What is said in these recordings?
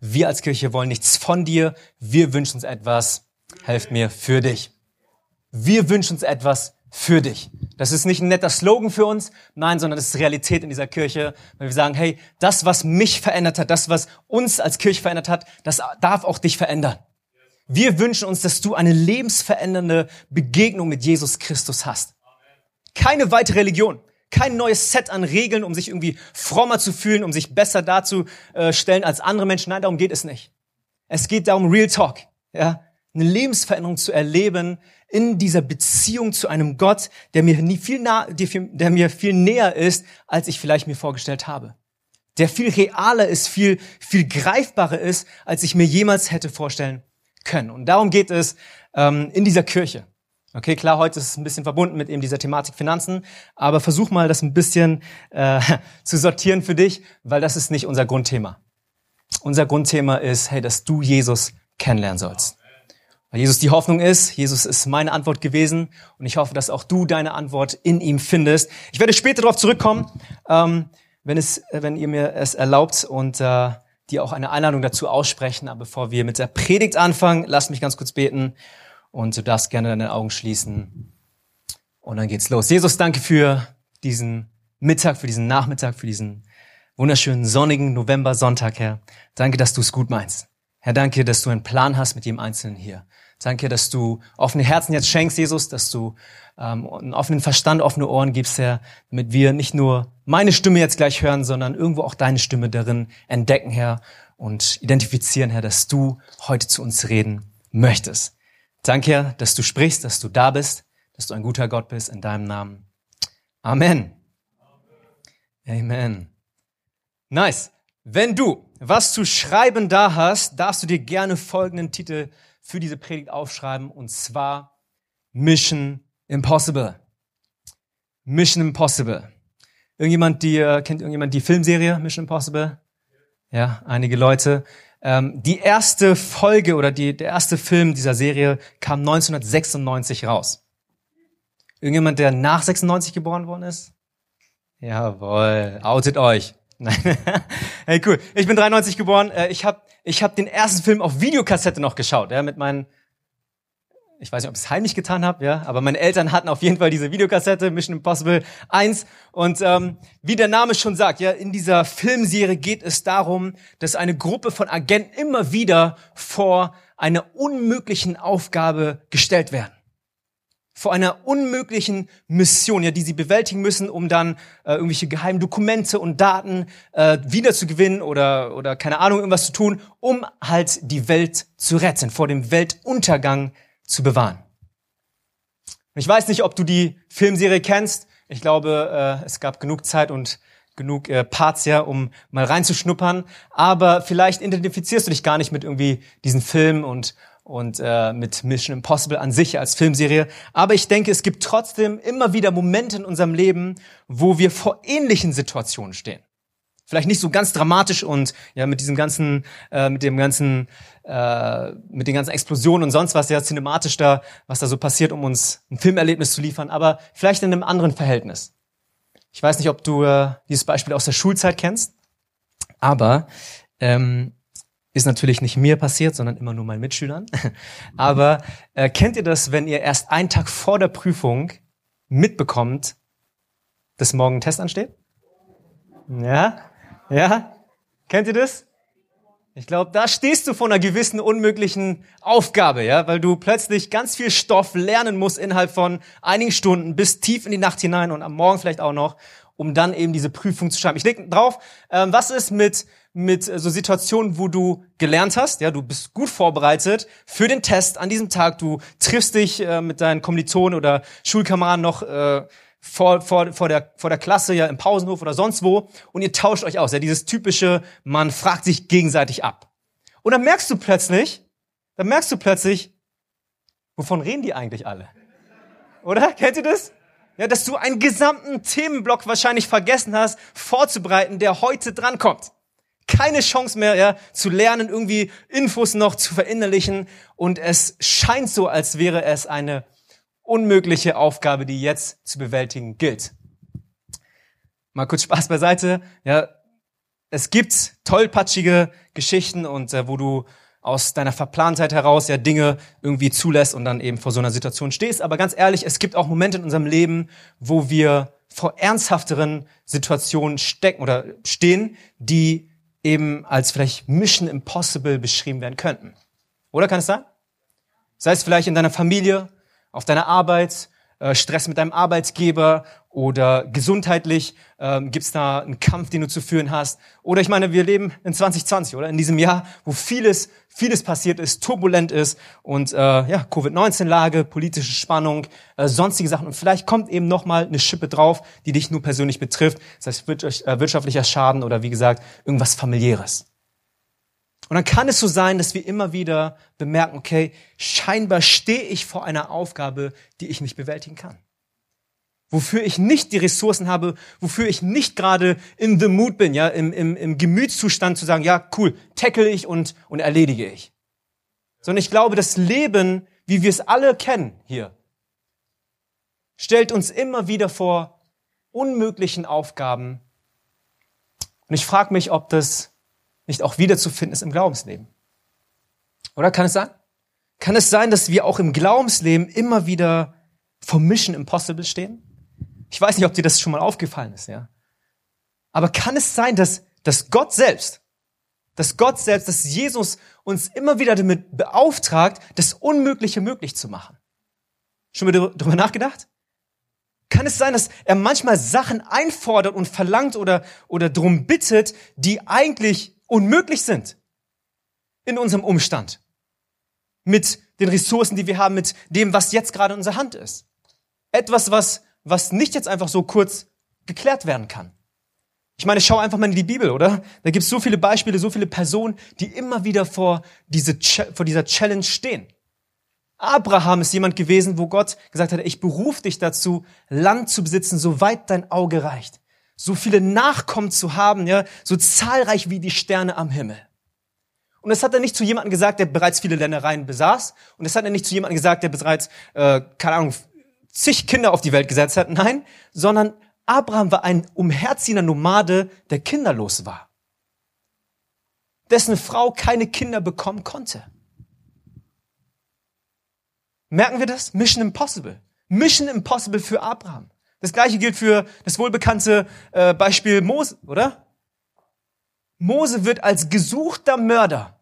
wir als Kirche wollen nichts von dir, wir wünschen uns etwas, helft mir, für dich. Wir wünschen uns etwas für dich. Das ist nicht ein netter Slogan für uns, nein, sondern das ist Realität in dieser Kirche, weil wir sagen, hey, das, was mich verändert hat, das, was uns als Kirche verändert hat, das darf auch dich verändern. Wir wünschen uns, dass du eine lebensverändernde Begegnung mit Jesus Christus hast. Keine weitere Religion, kein neues Set an Regeln, um sich irgendwie frommer zu fühlen, um sich besser darzustellen als andere Menschen. Nein, darum geht es nicht. Es geht darum, Real Talk, ja, eine Lebensveränderung zu erleben in dieser Beziehung zu einem Gott, der mir nie viel nah, der mir viel näher ist, als ich vielleicht mir vorgestellt habe. Der viel realer ist, viel, viel greifbarer ist, als ich mir jemals hätte vorstellen können. Und darum geht es ähm, in dieser Kirche. Okay, klar, heute ist es ein bisschen verbunden mit eben dieser Thematik Finanzen, aber versuch mal, das ein bisschen äh, zu sortieren für dich, weil das ist nicht unser Grundthema. Unser Grundthema ist, hey, dass du Jesus kennenlernen sollst. Weil Jesus die Hoffnung ist, Jesus ist meine Antwort gewesen und ich hoffe, dass auch du deine Antwort in ihm findest. Ich werde später darauf zurückkommen, ähm, wenn, es, wenn ihr mir es erlaubt und äh, dir auch eine Einladung dazu aussprechen. Aber bevor wir mit der Predigt anfangen, lass mich ganz kurz beten und du darfst gerne deine Augen schließen. Und dann geht's los. Jesus, danke für diesen Mittag, für diesen Nachmittag, für diesen wunderschönen sonnigen November-Sonntag, Herr. Danke, dass du es gut meinst. Herr, danke, dass du einen Plan hast mit jedem Einzelnen hier. Danke, dass du offene Herzen jetzt schenkst, Jesus, dass du ähm, einen offenen Verstand, offene Ohren gibst, Herr, damit wir nicht nur meine Stimme jetzt gleich hören, sondern irgendwo auch deine Stimme darin entdecken, Herr, und identifizieren, Herr, dass du heute zu uns reden möchtest. Danke, dass du sprichst, dass du da bist, dass du ein guter Gott bist, in deinem Namen. Amen. Amen. Nice. Wenn du was zu schreiben da hast, darfst du dir gerne folgenden Titel für diese Predigt aufschreiben, und zwar Mission Impossible. Mission Impossible. Irgendjemand, die, äh, kennt irgendjemand die Filmserie Mission Impossible? Ja, einige Leute. Ähm, die erste Folge oder die, der erste Film dieser Serie kam 1996 raus. Irgendjemand, der nach 96 geboren worden ist? Jawohl, outet euch. Hey, cool. Ich bin 93 geboren. Äh, ich habe ich hab den ersten Film auf Videokassette noch geschaut, ja, mit meinen ich weiß nicht, ob ich es heimlich getan habe, ja, aber meine Eltern hatten auf jeden Fall diese Videokassette Mission Impossible 1 und ähm, wie der Name schon sagt, ja, in dieser Filmserie geht es darum, dass eine Gruppe von Agenten immer wieder vor einer unmöglichen Aufgabe gestellt werden. Vor einer unmöglichen Mission, ja, die sie bewältigen müssen, um dann äh, irgendwelche geheimen Dokumente und Daten äh, wiederzugewinnen oder oder keine Ahnung irgendwas zu tun, um halt die Welt zu retten, vor dem Weltuntergang zu bewahren. Und ich weiß nicht, ob du die Filmserie kennst. Ich glaube, äh, es gab genug Zeit und genug äh, Parts ja, um mal reinzuschnuppern. Aber vielleicht identifizierst du dich gar nicht mit irgendwie diesen Film und und äh, mit Mission Impossible an sich als Filmserie. Aber ich denke, es gibt trotzdem immer wieder Momente in unserem Leben, wo wir vor ähnlichen Situationen stehen. Vielleicht nicht so ganz dramatisch und ja mit diesem ganzen, äh, mit dem ganzen, äh, mit den ganzen Explosionen und sonst was ja cinematisch da, was da so passiert, um uns ein Filmerlebnis zu liefern, aber vielleicht in einem anderen Verhältnis. Ich weiß nicht, ob du äh, dieses Beispiel aus der Schulzeit kennst, aber ähm, ist natürlich nicht mir passiert, sondern immer nur meinen Mitschülern. Aber äh, kennt ihr das, wenn ihr erst einen Tag vor der Prüfung mitbekommt, dass morgen ein Test ansteht? Ja? Ja? Kennt ihr das? Ich glaube, da stehst du vor einer gewissen unmöglichen Aufgabe, ja, weil du plötzlich ganz viel Stoff lernen musst innerhalb von einigen Stunden bis tief in die Nacht hinein und am Morgen vielleicht auch noch, um dann eben diese Prüfung zu schreiben. Ich leg drauf, ähm, was ist mit mit so Situationen, wo du gelernt hast, ja, du bist gut vorbereitet für den Test an diesem Tag, du triffst dich äh, mit deinen Kommilitonen oder Schulkameraden noch äh, vor, vor, vor, der, vor der Klasse, ja, im Pausenhof oder sonst wo und ihr tauscht euch aus, ja, dieses typische, man fragt sich gegenseitig ab. Und dann merkst du plötzlich, dann merkst du plötzlich, wovon reden die eigentlich alle? Oder? Kennt ihr das? Ja, dass du einen gesamten Themenblock wahrscheinlich vergessen hast, vorzubereiten, der heute drankommt keine Chance mehr, ja, zu lernen, irgendwie Infos noch zu verinnerlichen. Und es scheint so, als wäre es eine unmögliche Aufgabe, die jetzt zu bewältigen gilt. Mal kurz Spaß beiseite. Ja, es gibt tollpatschige Geschichten und äh, wo du aus deiner Verplantheit heraus ja Dinge irgendwie zulässt und dann eben vor so einer Situation stehst. Aber ganz ehrlich, es gibt auch Momente in unserem Leben, wo wir vor ernsthafteren Situationen stecken oder stehen, die eben als vielleicht Mission Impossible beschrieben werden könnten. Oder kann es sein? Sei es vielleicht in deiner Familie, auf deiner Arbeit, äh, Stress mit deinem Arbeitgeber oder gesundheitlich ähm, gibt es da einen Kampf, den du zu führen hast. Oder ich meine, wir leben in 2020 oder in diesem Jahr, wo vieles, vieles passiert ist, turbulent ist und äh, ja Covid-19-Lage, politische Spannung, äh, sonstige Sachen. Und vielleicht kommt eben noch mal eine Schippe drauf, die dich nur persönlich betrifft. Das heißt äh, wirtschaftlicher Schaden oder wie gesagt irgendwas familiäres. Und dann kann es so sein, dass wir immer wieder bemerken, okay, scheinbar stehe ich vor einer Aufgabe, die ich nicht bewältigen kann. Wofür ich nicht die Ressourcen habe, wofür ich nicht gerade in the mood bin, ja, im, im, im Gemütszustand zu sagen, ja, cool, tackle ich und, und erledige ich. Sondern ich glaube, das Leben, wie wir es alle kennen hier, stellt uns immer wieder vor unmöglichen Aufgaben. Und ich frage mich, ob das nicht auch wiederzufinden ist im Glaubensleben? Oder kann es sein? Kann es sein, dass wir auch im Glaubensleben immer wieder vor Mission Impossible stehen? Ich weiß nicht, ob dir das schon mal aufgefallen ist, ja. Aber kann es sein, dass, dass Gott selbst, dass Gott selbst, dass Jesus uns immer wieder damit beauftragt, das Unmögliche möglich zu machen? Schon mal darüber nachgedacht? Kann es sein, dass er manchmal Sachen einfordert und verlangt oder, oder drum bittet, die eigentlich unmöglich sind in unserem Umstand. Mit den Ressourcen, die wir haben, mit dem, was jetzt gerade in unserer Hand ist. Etwas, was, was nicht jetzt einfach so kurz geklärt werden kann. Ich meine, schau einfach mal in die Bibel, oder? Da gibt es so viele Beispiele, so viele Personen, die immer wieder vor, diese, vor dieser Challenge stehen. Abraham ist jemand gewesen, wo Gott gesagt hat, ich berufe dich dazu, Land zu besitzen, soweit dein Auge reicht so viele Nachkommen zu haben, ja, so zahlreich wie die Sterne am Himmel. Und das hat er nicht zu jemandem gesagt, der bereits viele Ländereien besaß. Und das hat er nicht zu jemandem gesagt, der bereits, äh, keine Ahnung, zig Kinder auf die Welt gesetzt hat. Nein, sondern Abraham war ein umherziehender Nomade, der kinderlos war. Dessen Frau keine Kinder bekommen konnte. Merken wir das? Mission Impossible. Mission Impossible für Abraham. Das gleiche gilt für das wohlbekannte äh, Beispiel Mose, oder? Mose wird als gesuchter Mörder,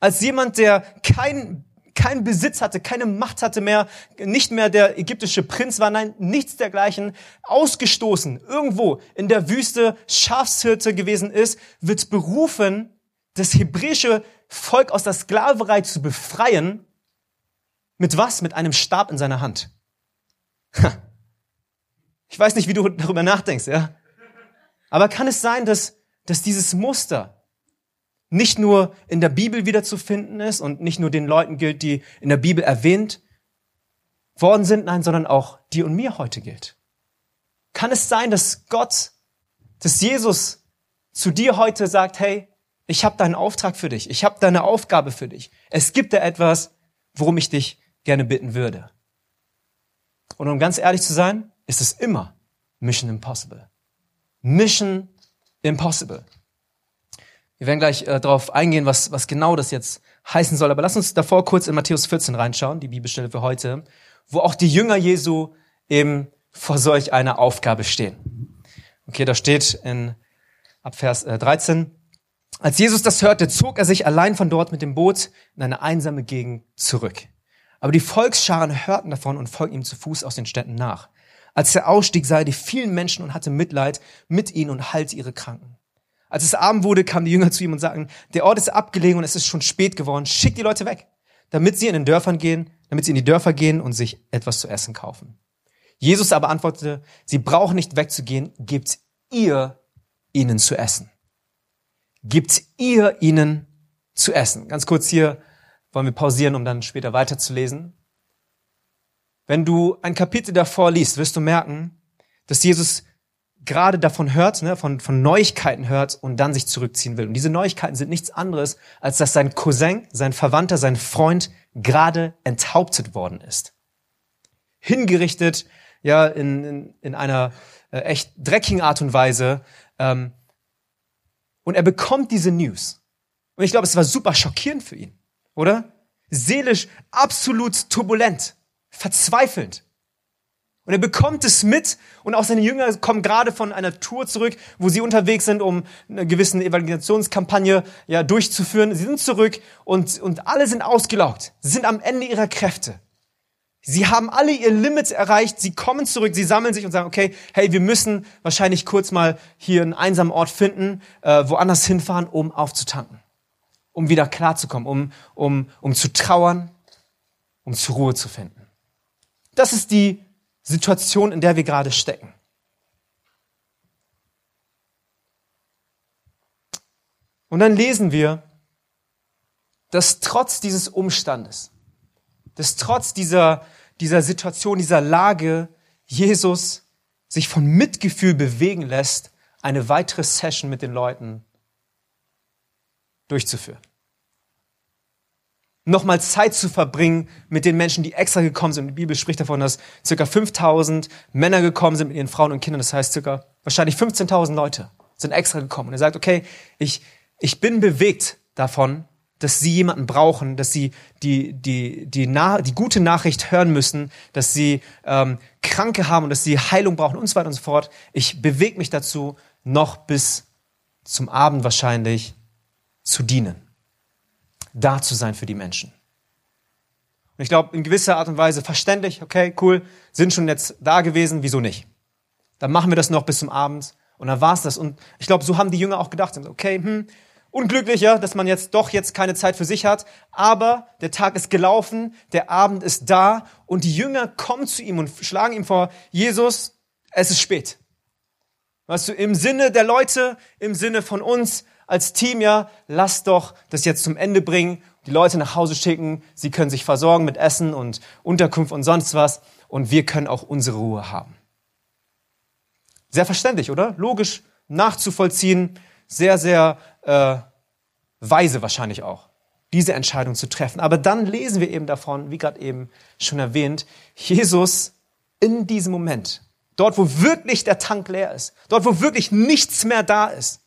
als jemand, der kein keinen Besitz hatte, keine Macht hatte mehr, nicht mehr der ägyptische Prinz war, nein, nichts dergleichen, ausgestoßen, irgendwo in der Wüste Schafshirte gewesen ist, wird berufen, das hebräische Volk aus der Sklaverei zu befreien. Mit was? Mit einem Stab in seiner Hand. Ha. Ich weiß nicht, wie du darüber nachdenkst, ja. Aber kann es sein, dass, dass dieses Muster nicht nur in der Bibel wiederzufinden ist und nicht nur den Leuten gilt, die in der Bibel erwähnt worden sind, nein, sondern auch dir und mir heute gilt? Kann es sein, dass Gott, dass Jesus zu dir heute sagt, hey, ich habe deinen Auftrag für dich, ich habe deine Aufgabe für dich. Es gibt da etwas, worum ich dich gerne bitten würde. Und um ganz ehrlich zu sein, ist es immer Mission Impossible. Mission Impossible. Wir werden gleich äh, darauf eingehen, was, was genau das jetzt heißen soll. Aber lass uns davor kurz in Matthäus 14 reinschauen, die Bibelstelle für heute, wo auch die Jünger Jesu eben vor solch einer Aufgabe stehen. Okay, da steht in ab Vers äh, 13, als Jesus das hörte, zog er sich allein von dort mit dem Boot in eine einsame Gegend zurück. Aber die Volksscharen hörten davon und folgten ihm zu Fuß aus den Städten nach. Als er ausstieg, sah er die vielen Menschen und hatte Mitleid mit ihnen und heilte ihre Kranken. Als es Abend wurde, kamen die Jünger zu ihm und sagten, der Ort ist abgelegen und es ist schon spät geworden, schick die Leute weg, damit sie in den Dörfern gehen, damit sie in die Dörfer gehen und sich etwas zu essen kaufen. Jesus aber antwortete, sie brauchen nicht wegzugehen, gebt ihr ihnen zu essen. Gebt ihr ihnen zu essen. Ganz kurz hier wollen wir pausieren, um dann später weiterzulesen. Wenn du ein Kapitel davor liest, wirst du merken, dass Jesus gerade davon hört, ne, von, von Neuigkeiten hört und dann sich zurückziehen will. Und diese Neuigkeiten sind nichts anderes, als dass sein Cousin, sein Verwandter, sein Freund gerade enthauptet worden ist. Hingerichtet, ja, in, in, in einer äh, echt dreckigen Art und Weise, ähm, Und er bekommt diese News. Und ich glaube, es war super schockierend für ihn, oder? Seelisch absolut turbulent, verzweifelnd. Und er bekommt es mit und auch seine Jünger kommen gerade von einer Tour zurück, wo sie unterwegs sind, um eine gewisse Evangelisationskampagne ja, durchzuführen. Sie sind zurück und, und alle sind ausgelaugt. Sie sind am Ende ihrer Kräfte. Sie haben alle ihr Limit erreicht. Sie kommen zurück, sie sammeln sich und sagen, okay, hey, wir müssen wahrscheinlich kurz mal hier einen einsamen Ort finden, äh, woanders hinfahren, um aufzutanken. Um wieder klarzukommen, um, um, um zu trauern, um zur Ruhe zu finden. Das ist die Situation, in der wir gerade stecken. Und dann lesen wir, dass trotz dieses Umstandes, dass trotz dieser, dieser Situation, dieser Lage, Jesus sich von Mitgefühl bewegen lässt, eine weitere Session mit den Leuten durchzuführen nochmal Zeit zu verbringen mit den Menschen, die extra gekommen sind. Die Bibel spricht davon, dass circa 5000 Männer gekommen sind mit ihren Frauen und Kindern. Das heißt, circa wahrscheinlich 15.000 Leute sind extra gekommen. Und er sagt, okay, ich, ich bin bewegt davon, dass sie jemanden brauchen, dass sie die, die, die, Na die gute Nachricht hören müssen, dass sie ähm, Kranke haben und dass sie Heilung brauchen und so weiter und so fort. Ich bewege mich dazu, noch bis zum Abend wahrscheinlich zu dienen da zu sein für die Menschen. Und ich glaube, in gewisser Art und Weise verständlich, okay, cool, sind schon jetzt da gewesen, wieso nicht? Dann machen wir das noch bis zum Abend und dann war's das. Und ich glaube, so haben die Jünger auch gedacht, okay, hm, unglücklich, ja, dass man jetzt doch jetzt keine Zeit für sich hat, aber der Tag ist gelaufen, der Abend ist da und die Jünger kommen zu ihm und schlagen ihm vor, Jesus, es ist spät. Weißt du, im Sinne der Leute, im Sinne von uns, als Team ja, lasst doch das jetzt zum Ende bringen, die Leute nach Hause schicken, sie können sich versorgen mit Essen und Unterkunft und sonst was und wir können auch unsere Ruhe haben. Sehr verständlich, oder? Logisch nachzuvollziehen, sehr, sehr äh, weise wahrscheinlich auch, diese Entscheidung zu treffen. Aber dann lesen wir eben davon, wie gerade eben schon erwähnt, Jesus in diesem Moment, dort wo wirklich der Tank leer ist, dort wo wirklich nichts mehr da ist,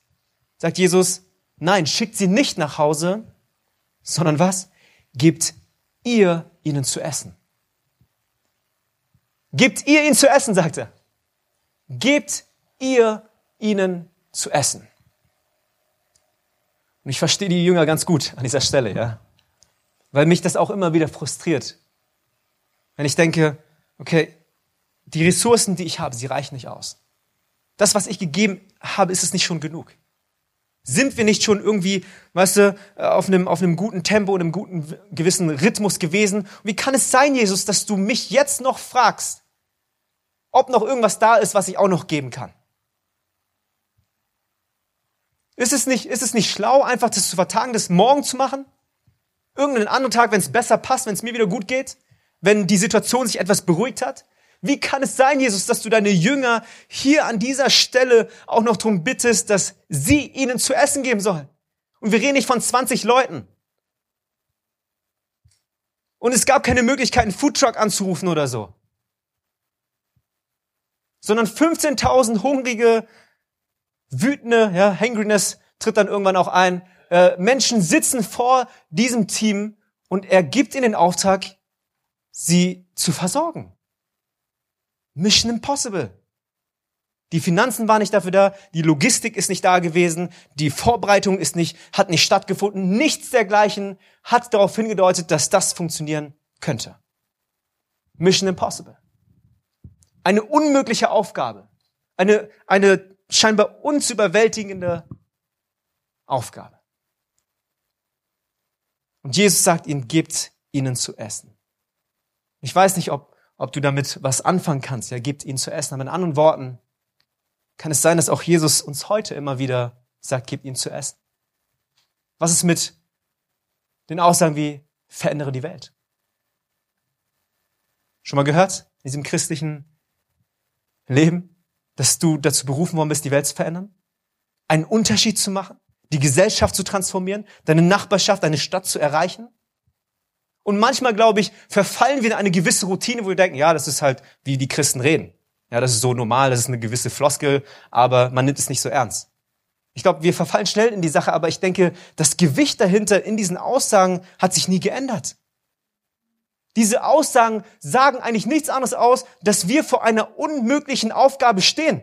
sagt Jesus, nein, schickt sie nicht nach Hause, sondern was? Gebt ihr ihnen zu essen. Gebt ihr ihnen zu essen, sagt er. Gebt ihr ihnen zu essen. Und ich verstehe die Jünger ganz gut an dieser Stelle, ja. Weil mich das auch immer wieder frustriert. Wenn ich denke, okay, die Ressourcen, die ich habe, sie reichen nicht aus. Das, was ich gegeben habe, ist es nicht schon genug. Sind wir nicht schon irgendwie, weißt du, auf einem, auf einem guten Tempo und einem guten gewissen Rhythmus gewesen? wie kann es sein, Jesus, dass du mich jetzt noch fragst, ob noch irgendwas da ist, was ich auch noch geben kann? Ist es nicht, ist es nicht schlau, einfach das zu vertagen, das morgen zu machen? Irgendeinen anderen Tag, wenn es besser passt, wenn es mir wieder gut geht? Wenn die Situation sich etwas beruhigt hat? Wie kann es sein, Jesus, dass du deine Jünger hier an dieser Stelle auch noch darum bittest, dass sie ihnen zu essen geben sollen? Und wir reden nicht von 20 Leuten. Und es gab keine Möglichkeit, einen Foodtruck anzurufen oder so. Sondern 15.000 hungrige, wütende, ja, Hangriness tritt dann irgendwann auch ein. Äh, Menschen sitzen vor diesem Team und er gibt ihnen den Auftrag, sie zu versorgen. Mission Impossible. Die Finanzen waren nicht dafür da, die Logistik ist nicht da gewesen, die Vorbereitung ist nicht, hat nicht stattgefunden, nichts dergleichen hat darauf hingedeutet, dass das funktionieren könnte. Mission Impossible. Eine unmögliche Aufgabe. Eine, eine scheinbar unzuüberwältigende Aufgabe. Und Jesus sagt ihnen, gebt ihnen zu essen. Ich weiß nicht, ob ob du damit was anfangen kannst. Ja, gebt ihnen zu essen. Aber in anderen Worten kann es sein, dass auch Jesus uns heute immer wieder sagt, gebt ihnen zu essen. Was ist mit den Aussagen wie, verändere die Welt? Schon mal gehört? In diesem christlichen Leben, dass du dazu berufen worden bist, die Welt zu verändern? Einen Unterschied zu machen? Die Gesellschaft zu transformieren? Deine Nachbarschaft, deine Stadt zu erreichen? Und manchmal, glaube ich, verfallen wir in eine gewisse Routine, wo wir denken, ja, das ist halt, wie die Christen reden. Ja, das ist so normal, das ist eine gewisse Floskel, aber man nimmt es nicht so ernst. Ich glaube, wir verfallen schnell in die Sache, aber ich denke, das Gewicht dahinter in diesen Aussagen hat sich nie geändert. Diese Aussagen sagen eigentlich nichts anderes aus, dass wir vor einer unmöglichen Aufgabe stehen.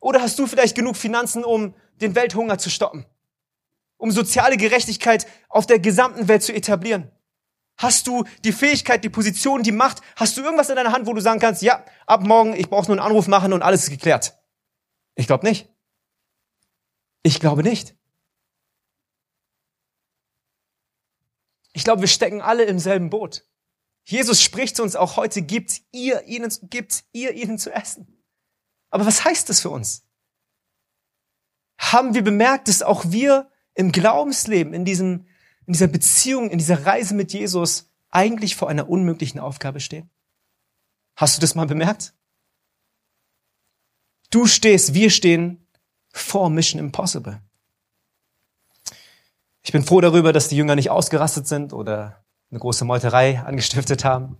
Oder hast du vielleicht genug Finanzen, um den Welthunger zu stoppen? Um soziale Gerechtigkeit auf der gesamten Welt zu etablieren? Hast du die Fähigkeit, die Position, die Macht? Hast du irgendwas in deiner Hand, wo du sagen kannst, ja, ab morgen, ich brauche nur einen Anruf machen und alles ist geklärt? Ich glaube nicht. Ich glaube nicht. Ich glaube, wir stecken alle im selben Boot. Jesus spricht zu uns auch heute, gibt ihr ihnen, gibt ihr ihnen zu essen. Aber was heißt das für uns? Haben wir bemerkt, dass auch wir im Glaubensleben, in diesem, in dieser Beziehung, in dieser Reise mit Jesus eigentlich vor einer unmöglichen Aufgabe stehen? Hast du das mal bemerkt? Du stehst, wir stehen vor Mission Impossible. Ich bin froh darüber, dass die Jünger nicht ausgerastet sind oder eine große Meuterei angestiftet haben.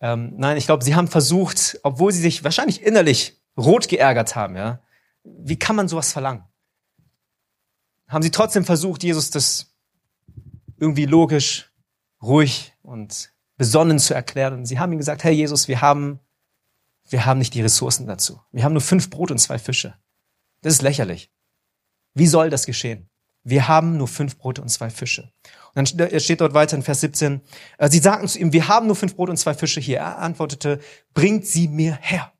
Ähm, nein, ich glaube, sie haben versucht, obwohl sie sich wahrscheinlich innerlich rot geärgert haben, ja, wie kann man sowas verlangen? Haben sie trotzdem versucht, Jesus das irgendwie logisch, ruhig und besonnen zu erklären. Sie haben ihm gesagt, hey Jesus, wir haben, wir haben nicht die Ressourcen dazu. Wir haben nur fünf Brot und zwei Fische. Das ist lächerlich. Wie soll das geschehen? Wir haben nur fünf Brote und zwei Fische. Und dann steht dort weiter in Vers 17, äh, sie sagten zu ihm, wir haben nur fünf Brote und zwei Fische hier. Er antwortete, bringt sie mir her.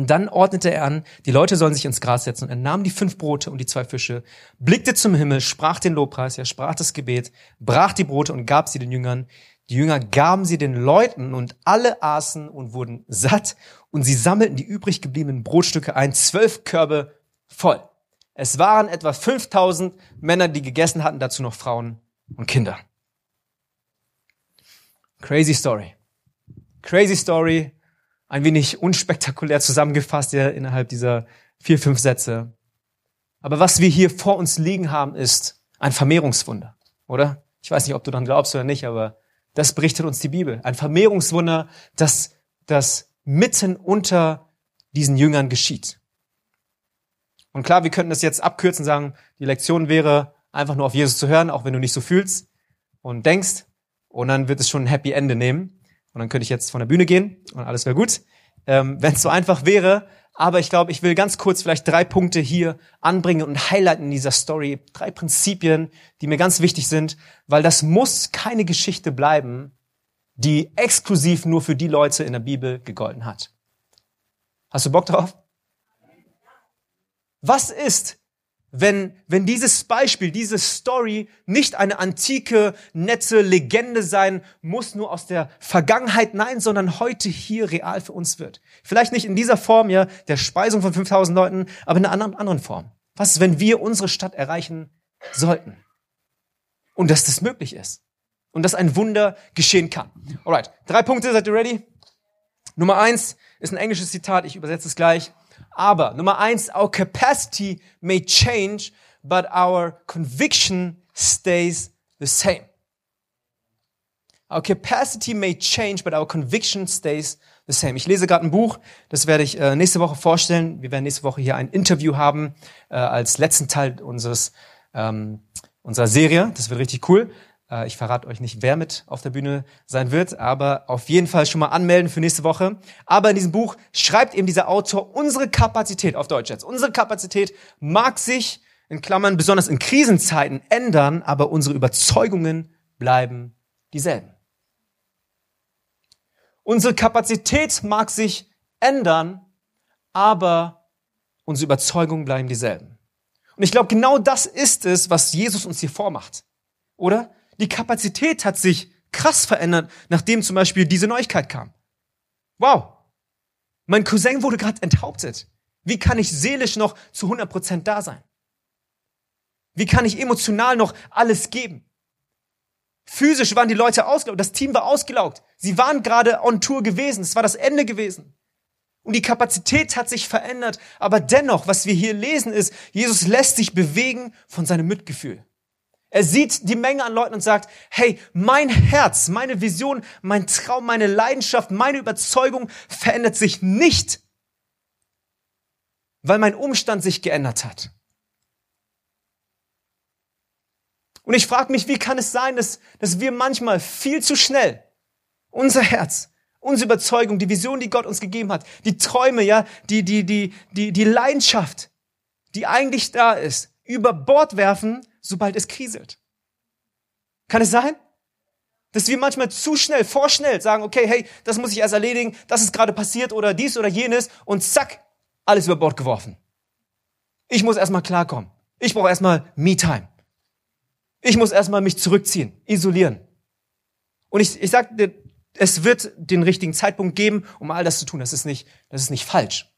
Und dann ordnete er an, die Leute sollen sich ins Gras setzen. Und er nahm die fünf Brote und die zwei Fische, blickte zum Himmel, sprach den Lobpreis, er sprach das Gebet, brach die Brote und gab sie den Jüngern. Die Jünger gaben sie den Leuten und alle aßen und wurden satt und sie sammelten die übrig gebliebenen Brotstücke ein, zwölf Körbe voll. Es waren etwa 5000 Männer, die gegessen hatten, dazu noch Frauen und Kinder. Crazy Story. Crazy Story, ein wenig unspektakulär zusammengefasst ja, innerhalb dieser vier, fünf Sätze. Aber was wir hier vor uns liegen haben, ist ein Vermehrungswunder, oder? Ich weiß nicht, ob du daran glaubst oder nicht, aber das berichtet uns die Bibel. Ein Vermehrungswunder, das, das mitten unter diesen Jüngern geschieht. Und klar, wir könnten das jetzt abkürzen, sagen, die Lektion wäre einfach nur auf Jesus zu hören, auch wenn du nicht so fühlst und denkst. Und dann wird es schon ein Happy Ende nehmen. Und dann könnte ich jetzt von der Bühne gehen und alles wäre gut. Ähm, wenn es so einfach wäre. Aber ich glaube, ich will ganz kurz vielleicht drei Punkte hier anbringen und highlighten in dieser Story. Drei Prinzipien, die mir ganz wichtig sind, weil das muss keine Geschichte bleiben, die exklusiv nur für die Leute in der Bibel gegolten hat. Hast du Bock drauf? Was ist, wenn, wenn dieses Beispiel, diese Story nicht eine antike, nette Legende sein muss, nur aus der Vergangenheit, nein, sondern heute hier real für uns wird. Vielleicht nicht in dieser Form, ja, der Speisung von 5000 Leuten, aber in einer anderen, anderen Form. Was wenn wir unsere Stadt erreichen sollten? Und dass das möglich ist. Und dass ein Wunder geschehen kann. Alright. Drei Punkte, seid ihr ready? Nummer eins ist ein englisches Zitat, ich übersetze es gleich. Aber Nummer eins, our capacity may change, but our conviction stays the same. Our capacity may change, but our conviction stays the same. Ich lese gerade ein Buch, das werde ich äh, nächste Woche vorstellen. Wir werden nächste Woche hier ein Interview haben äh, als letzten Teil unseres ähm, unserer Serie. Das wird richtig cool. Äh, ich verrate euch nicht, wer mit auf der Bühne sein wird, aber auf jeden Fall schon mal anmelden für nächste Woche. Aber in diesem Buch schreibt eben dieser Autor, unsere Kapazität, auf Deutsch jetzt, unsere Kapazität mag sich in Klammern besonders in Krisenzeiten ändern, aber unsere Überzeugungen bleiben dieselben. Unsere Kapazität mag sich ändern, aber unsere Überzeugungen bleiben dieselben. Und ich glaube, genau das ist es, was Jesus uns hier vormacht. Oder? Die Kapazität hat sich krass verändert, nachdem zum Beispiel diese Neuigkeit kam. Wow, mein Cousin wurde gerade enthauptet. Wie kann ich seelisch noch zu 100% da sein? Wie kann ich emotional noch alles geben? Physisch waren die Leute ausgelaugt, das Team war ausgelaugt. Sie waren gerade on Tour gewesen, es war das Ende gewesen. Und die Kapazität hat sich verändert, aber dennoch, was wir hier lesen ist, Jesus lässt sich bewegen von seinem Mitgefühl. Er sieht die Menge an Leuten und sagt, hey, mein Herz, meine Vision, mein Traum, meine Leidenschaft, meine Überzeugung verändert sich nicht. weil mein Umstand sich geändert hat. Und ich frage mich, wie kann es sein, dass, dass wir manchmal viel zu schnell unser Herz, unsere Überzeugung, die Vision, die Gott uns gegeben hat, die Träume, ja, die, die, die, die, die Leidenschaft, die eigentlich da ist, über Bord werfen, sobald es kriselt. Kann es sein? Dass wir manchmal zu schnell, vorschnell sagen, okay, hey, das muss ich erst erledigen, das ist gerade passiert oder dies oder jenes und zack, alles über Bord geworfen. Ich muss erstmal klarkommen. Ich brauche erstmal Me-Time. Ich muss erstmal mich zurückziehen, isolieren. Und ich, ich sag dir, es wird den richtigen Zeitpunkt geben, um all das zu tun. Das ist nicht, das ist nicht falsch.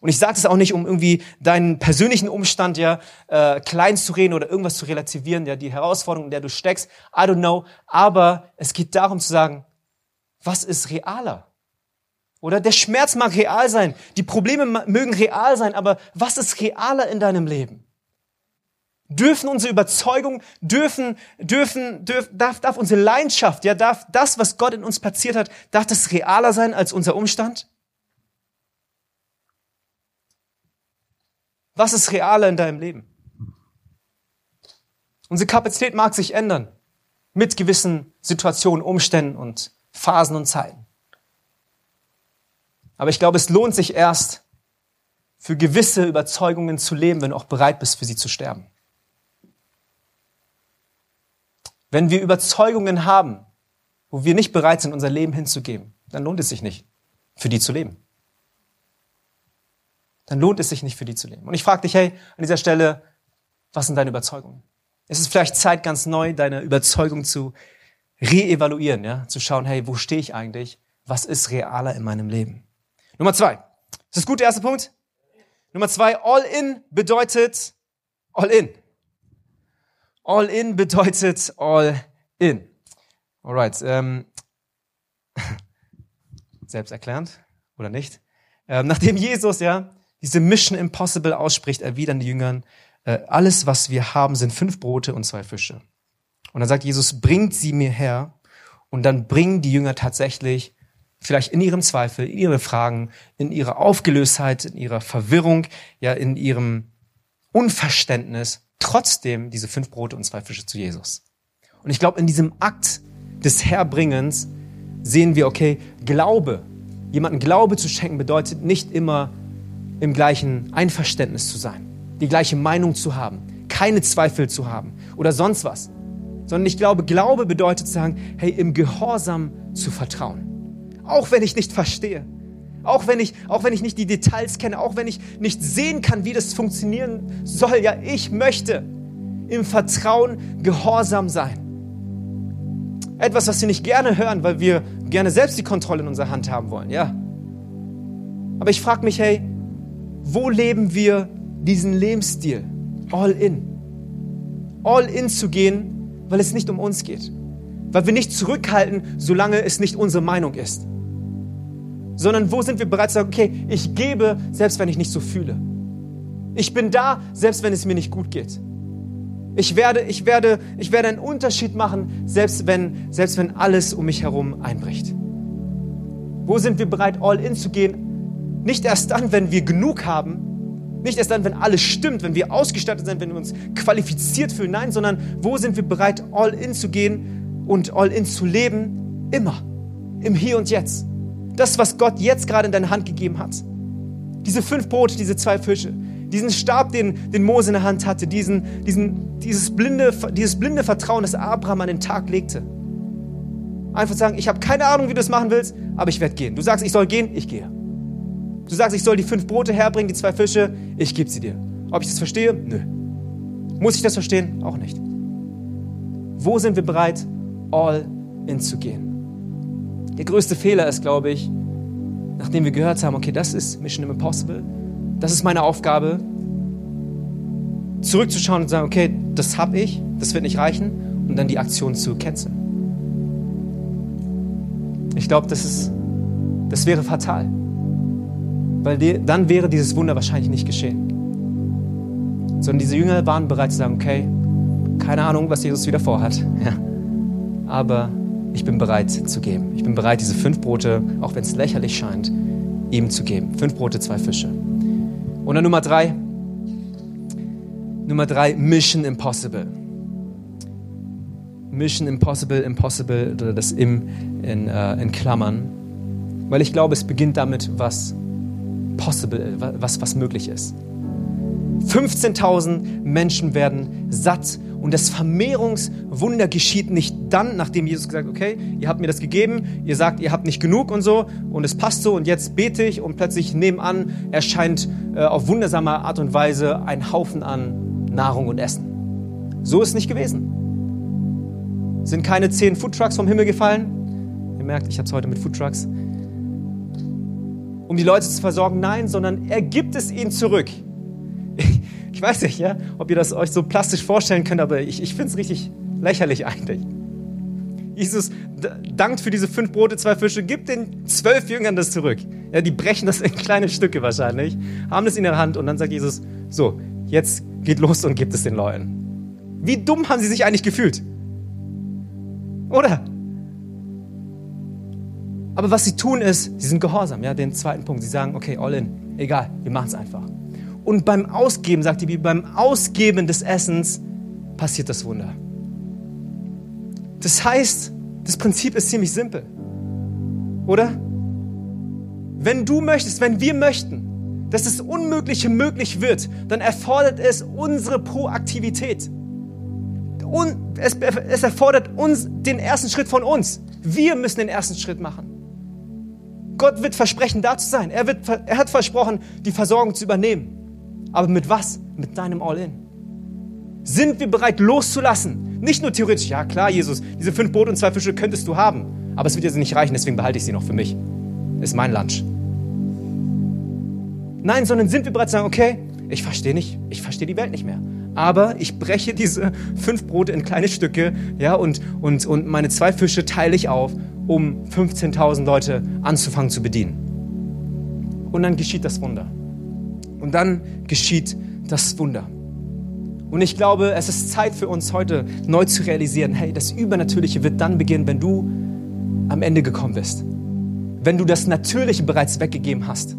Und ich sage das auch nicht, um irgendwie deinen persönlichen Umstand ja äh, klein zu reden oder irgendwas zu relativieren, ja die Herausforderung, in der du steckst. I don't know. Aber es geht darum zu sagen, was ist realer? Oder der Schmerz mag real sein, die Probleme mögen real sein, aber was ist realer in deinem Leben? Dürfen unsere Überzeugung, dürfen, dürfen, dürf, darf, darf unsere Leidenschaft, ja, darf das, was Gott in uns platziert hat, darf das realer sein als unser Umstand? Was ist realer in deinem Leben? Unsere Kapazität mag sich ändern mit gewissen Situationen, Umständen und Phasen und Zeiten. Aber ich glaube, es lohnt sich erst, für gewisse Überzeugungen zu leben, wenn du auch bereit bist, für sie zu sterben. Wenn wir Überzeugungen haben, wo wir nicht bereit sind, unser Leben hinzugeben, dann lohnt es sich nicht, für die zu leben. Dann lohnt es sich nicht, für die zu leben. Und ich frage dich, hey, an dieser Stelle, was sind deine Überzeugungen? Es ist vielleicht Zeit, ganz neu deine Überzeugung zu reevaluieren, ja, zu schauen, hey, wo stehe ich eigentlich? Was ist realer in meinem Leben? Nummer zwei. Ist das gut, der erste Punkt? Nummer zwei, all in bedeutet all in. All in bedeutet all in. Alright. Ähm, selbsterklärend oder nicht? Ähm, nachdem Jesus ja diese Mission Impossible ausspricht, erwidern die Jüngern, äh, alles, was wir haben, sind fünf Brote und zwei Fische. Und dann sagt Jesus, bringt sie mir her. Und dann bringen die Jünger tatsächlich, vielleicht in ihrem Zweifel, in ihre Fragen, in ihrer Aufgelöstheit, in ihrer Verwirrung, ja, in ihrem Unverständnis, trotzdem diese fünf Brote und zwei Fische zu Jesus. Und ich glaube, in diesem Akt des Herbringens sehen wir, okay, Glaube, jemanden Glaube zu schenken, bedeutet nicht immer im gleichen Einverständnis zu sein, die gleiche Meinung zu haben, keine Zweifel zu haben oder sonst was. Sondern ich glaube, Glaube bedeutet zu sagen, hey, im Gehorsam zu vertrauen. Auch wenn ich nicht verstehe. Auch wenn ich, auch wenn ich nicht die Details kenne, auch wenn ich nicht sehen kann, wie das funktionieren soll. Ja, ich möchte im Vertrauen gehorsam sein. Etwas, was wir nicht gerne hören, weil wir gerne selbst die Kontrolle in unserer Hand haben wollen, ja. Aber ich frage mich, hey, wo leben wir diesen Lebensstil? All in. All in zu gehen, weil es nicht um uns geht. Weil wir nicht zurückhalten, solange es nicht unsere Meinung ist. Sondern wo sind wir bereit zu sagen, okay, ich gebe, selbst wenn ich nicht so fühle. Ich bin da, selbst wenn es mir nicht gut geht. Ich werde, ich werde, ich werde einen Unterschied machen, selbst wenn, selbst wenn alles um mich herum einbricht. Wo sind wir bereit, all in zu gehen, nicht erst dann, wenn wir genug haben, nicht erst dann, wenn alles stimmt, wenn wir ausgestattet sind, wenn wir uns qualifiziert fühlen, nein, sondern wo sind wir bereit, all in zu gehen und all in zu leben? Immer. Im Hier und Jetzt. Das, was Gott jetzt gerade in deine Hand gegeben hat. Diese fünf Brote, diese zwei Fische, diesen Stab, den, den Mose in der Hand hatte, diesen, diesen, dieses, blinde, dieses blinde Vertrauen, das Abraham an den Tag legte. Einfach sagen, ich habe keine Ahnung, wie du das machen willst, aber ich werde gehen. Du sagst, ich soll gehen, ich gehe. Du sagst, ich soll die fünf Brote herbringen, die zwei Fische, ich gebe sie dir. Ob ich das verstehe? Nö. Muss ich das verstehen? Auch nicht. Wo sind wir bereit, all in zu gehen? Der größte Fehler ist, glaube ich, nachdem wir gehört haben, okay, das ist Mission Impossible, das ist meine Aufgabe, zurückzuschauen und zu sagen, okay, das habe ich, das wird nicht reichen, und dann die Aktion zu canceln. Ich glaube, das, das wäre fatal weil die, dann wäre dieses Wunder wahrscheinlich nicht geschehen. Sondern diese Jünger waren bereit zu sagen, okay, keine Ahnung, was Jesus wieder vorhat, ja. aber ich bin bereit zu geben. Ich bin bereit, diese fünf Brote, auch wenn es lächerlich scheint, ihm zu geben. Fünf Brote, zwei Fische. Und dann Nummer drei. Nummer drei, Mission Impossible. Mission Impossible, Impossible, das im in, äh, in Klammern. Weil ich glaube, es beginnt damit, was possible, was, was möglich ist. 15.000 Menschen werden satt und das Vermehrungswunder geschieht nicht dann, nachdem Jesus gesagt okay, ihr habt mir das gegeben, ihr sagt, ihr habt nicht genug und so und es passt so und jetzt bete ich und plötzlich nebenan erscheint äh, auf wundersame Art und Weise ein Haufen an Nahrung und Essen. So ist es nicht gewesen. Sind keine zehn Foodtrucks vom Himmel gefallen? Ihr merkt, ich habe es heute mit Foodtrucks. Um die Leute zu versorgen? Nein, sondern er gibt es ihnen zurück. Ich weiß nicht, ja, ob ihr das euch so plastisch vorstellen könnt, aber ich, ich finde es richtig lächerlich eigentlich. Jesus dankt für diese fünf Brote, zwei Fische, gibt den zwölf Jüngern das zurück. Ja, die brechen das in kleine Stücke wahrscheinlich, haben das in der Hand und dann sagt Jesus, so, jetzt geht los und gibt es den Leuten. Wie dumm haben sie sich eigentlich gefühlt? Oder? Aber was sie tun ist, sie sind gehorsam, ja, den zweiten Punkt. Sie sagen, okay, all in, egal, wir machen es einfach. Und beim Ausgeben, sagt die Bibel, beim Ausgeben des Essens passiert das Wunder. Das heißt, das Prinzip ist ziemlich simpel. Oder? Wenn du möchtest, wenn wir möchten, dass das Unmögliche möglich wird, dann erfordert es unsere Proaktivität. Und es, es erfordert uns den ersten Schritt von uns. Wir müssen den ersten Schritt machen. Gott wird versprechen, da zu sein. Er, wird, er hat versprochen, die Versorgung zu übernehmen. Aber mit was? Mit deinem All-In. Sind wir bereit loszulassen? Nicht nur theoretisch, ja klar, Jesus, diese fünf Brote und zwei Fische könntest du haben, aber es wird dir nicht reichen, deswegen behalte ich sie noch für mich. Ist mein Lunch. Nein, sondern sind wir bereit zu sagen, okay, ich verstehe nicht, ich verstehe die Welt nicht mehr. Aber ich breche diese fünf Brote in kleine Stücke, ja, und, und, und meine zwei Fische teile ich auf, um 15.000 Leute anzufangen zu bedienen. Und dann geschieht das Wunder. Und dann geschieht das Wunder. Und ich glaube, es ist Zeit für uns heute neu zu realisieren, hey, das Übernatürliche wird dann beginnen, wenn du am Ende gekommen bist. Wenn du das Natürliche bereits weggegeben hast.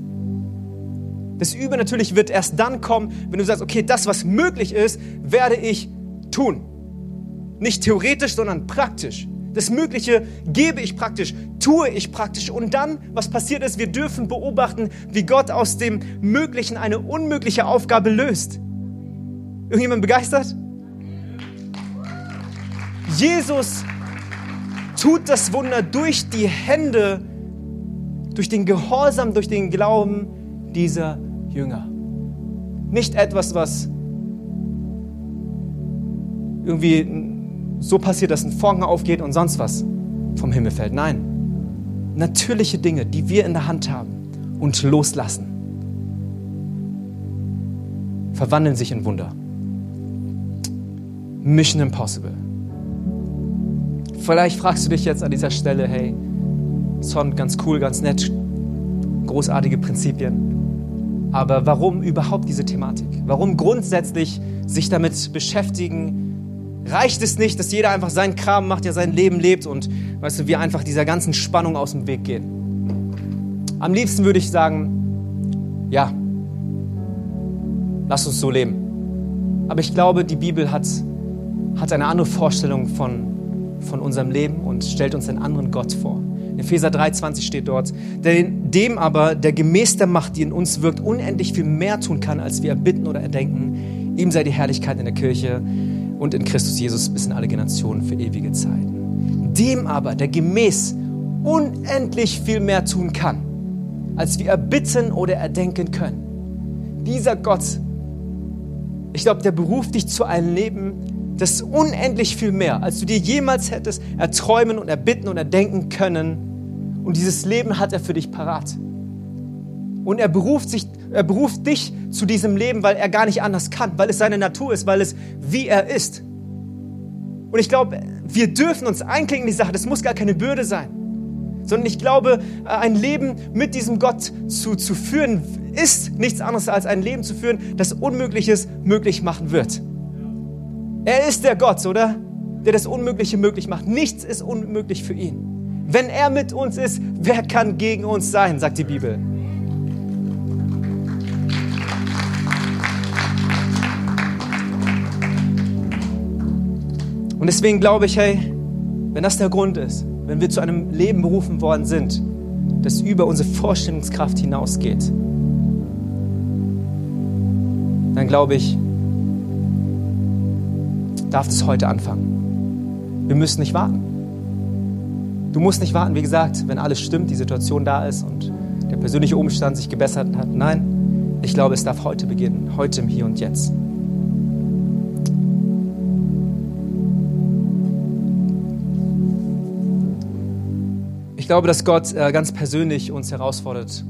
Das Übernatürliche wird erst dann kommen, wenn du sagst, okay, das, was möglich ist, werde ich tun. Nicht theoretisch, sondern praktisch. Das Mögliche gebe ich praktisch, tue ich praktisch. Und dann, was passiert ist, wir dürfen beobachten, wie Gott aus dem Möglichen eine unmögliche Aufgabe löst. Irgendjemand begeistert? Jesus tut das Wunder durch die Hände, durch den Gehorsam, durch den Glauben dieser Jünger. Nicht etwas, was irgendwie so passiert, dass ein Vorhang aufgeht und sonst was vom Himmel fällt. Nein, natürliche Dinge, die wir in der Hand haben und loslassen, verwandeln sich in Wunder. Mission Impossible. Vielleicht fragst du dich jetzt an dieser Stelle, hey, Son, ganz cool, ganz nett, großartige Prinzipien. Aber warum überhaupt diese Thematik? Warum grundsätzlich sich damit beschäftigen, reicht es nicht, dass jeder einfach seinen Kram macht, ja sein Leben lebt und weißt du, wir einfach dieser ganzen Spannung aus dem Weg gehen. Am liebsten würde ich sagen, ja, lass uns so leben. Aber ich glaube, die Bibel hat, hat eine andere Vorstellung von, von unserem Leben und stellt uns einen anderen Gott vor. Epheser 3,20 steht dort, dem aber, der gemäß der Macht, die in uns wirkt, unendlich viel mehr tun kann, als wir erbitten oder erdenken, ihm sei die Herrlichkeit in der Kirche und in Christus Jesus bis in alle Generationen für ewige Zeiten. Dem aber, der gemäß unendlich viel mehr tun kann, als wir erbitten oder erdenken können. Dieser Gott, ich glaube, der beruft dich zu einem Leben, das unendlich viel mehr, als du dir jemals hättest erträumen und erbitten und erdenken können. Und dieses Leben hat er für dich parat. Und er beruft, sich, er beruft dich zu diesem Leben, weil er gar nicht anders kann, weil es seine Natur ist, weil es wie er ist. Und ich glaube, wir dürfen uns einklinken in die Sache. Das muss gar keine Bürde sein. Sondern ich glaube, ein Leben mit diesem Gott zu, zu führen, ist nichts anderes als ein Leben zu führen, das Unmögliches möglich machen wird. Er ist der Gott, oder? Der das Unmögliche möglich macht. Nichts ist unmöglich für ihn. Wenn er mit uns ist, wer kann gegen uns sein, sagt die Bibel. Und deswegen glaube ich, hey, wenn das der Grund ist, wenn wir zu einem Leben berufen worden sind, das über unsere Vorstellungskraft hinausgeht, dann glaube ich, darf es heute anfangen. Wir müssen nicht warten. Du musst nicht warten, wie gesagt, wenn alles stimmt, die Situation da ist und der persönliche Umstand sich gebessert hat. Nein, ich glaube, es darf heute beginnen, heute im Hier und Jetzt. Ich glaube, dass Gott äh, ganz persönlich uns herausfordert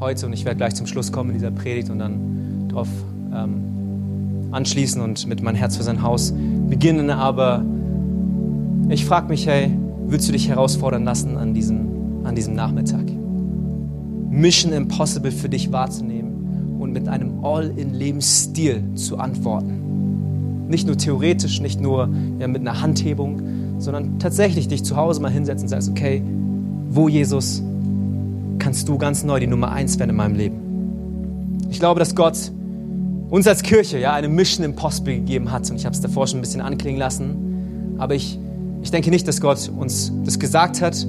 heute und ich werde gleich zum Schluss kommen in dieser Predigt und dann darauf ähm, anschließen und mit meinem Herz für sein Haus beginnen. Aber ich frage mich, hey, willst du dich herausfordern lassen an diesem, an diesem Nachmittag? Mission Impossible für dich wahrzunehmen und mit einem All-in-Lebensstil zu antworten. Nicht nur theoretisch, nicht nur ja, mit einer Handhebung, sondern tatsächlich dich zu Hause mal hinsetzen und sagst, okay, wo Jesus kannst du ganz neu die Nummer eins werden in meinem Leben? Ich glaube, dass Gott uns als Kirche ja eine Mission Impossible gegeben hat und ich habe es davor schon ein bisschen anklingen lassen, aber ich, ich denke nicht, dass Gott uns das gesagt hat,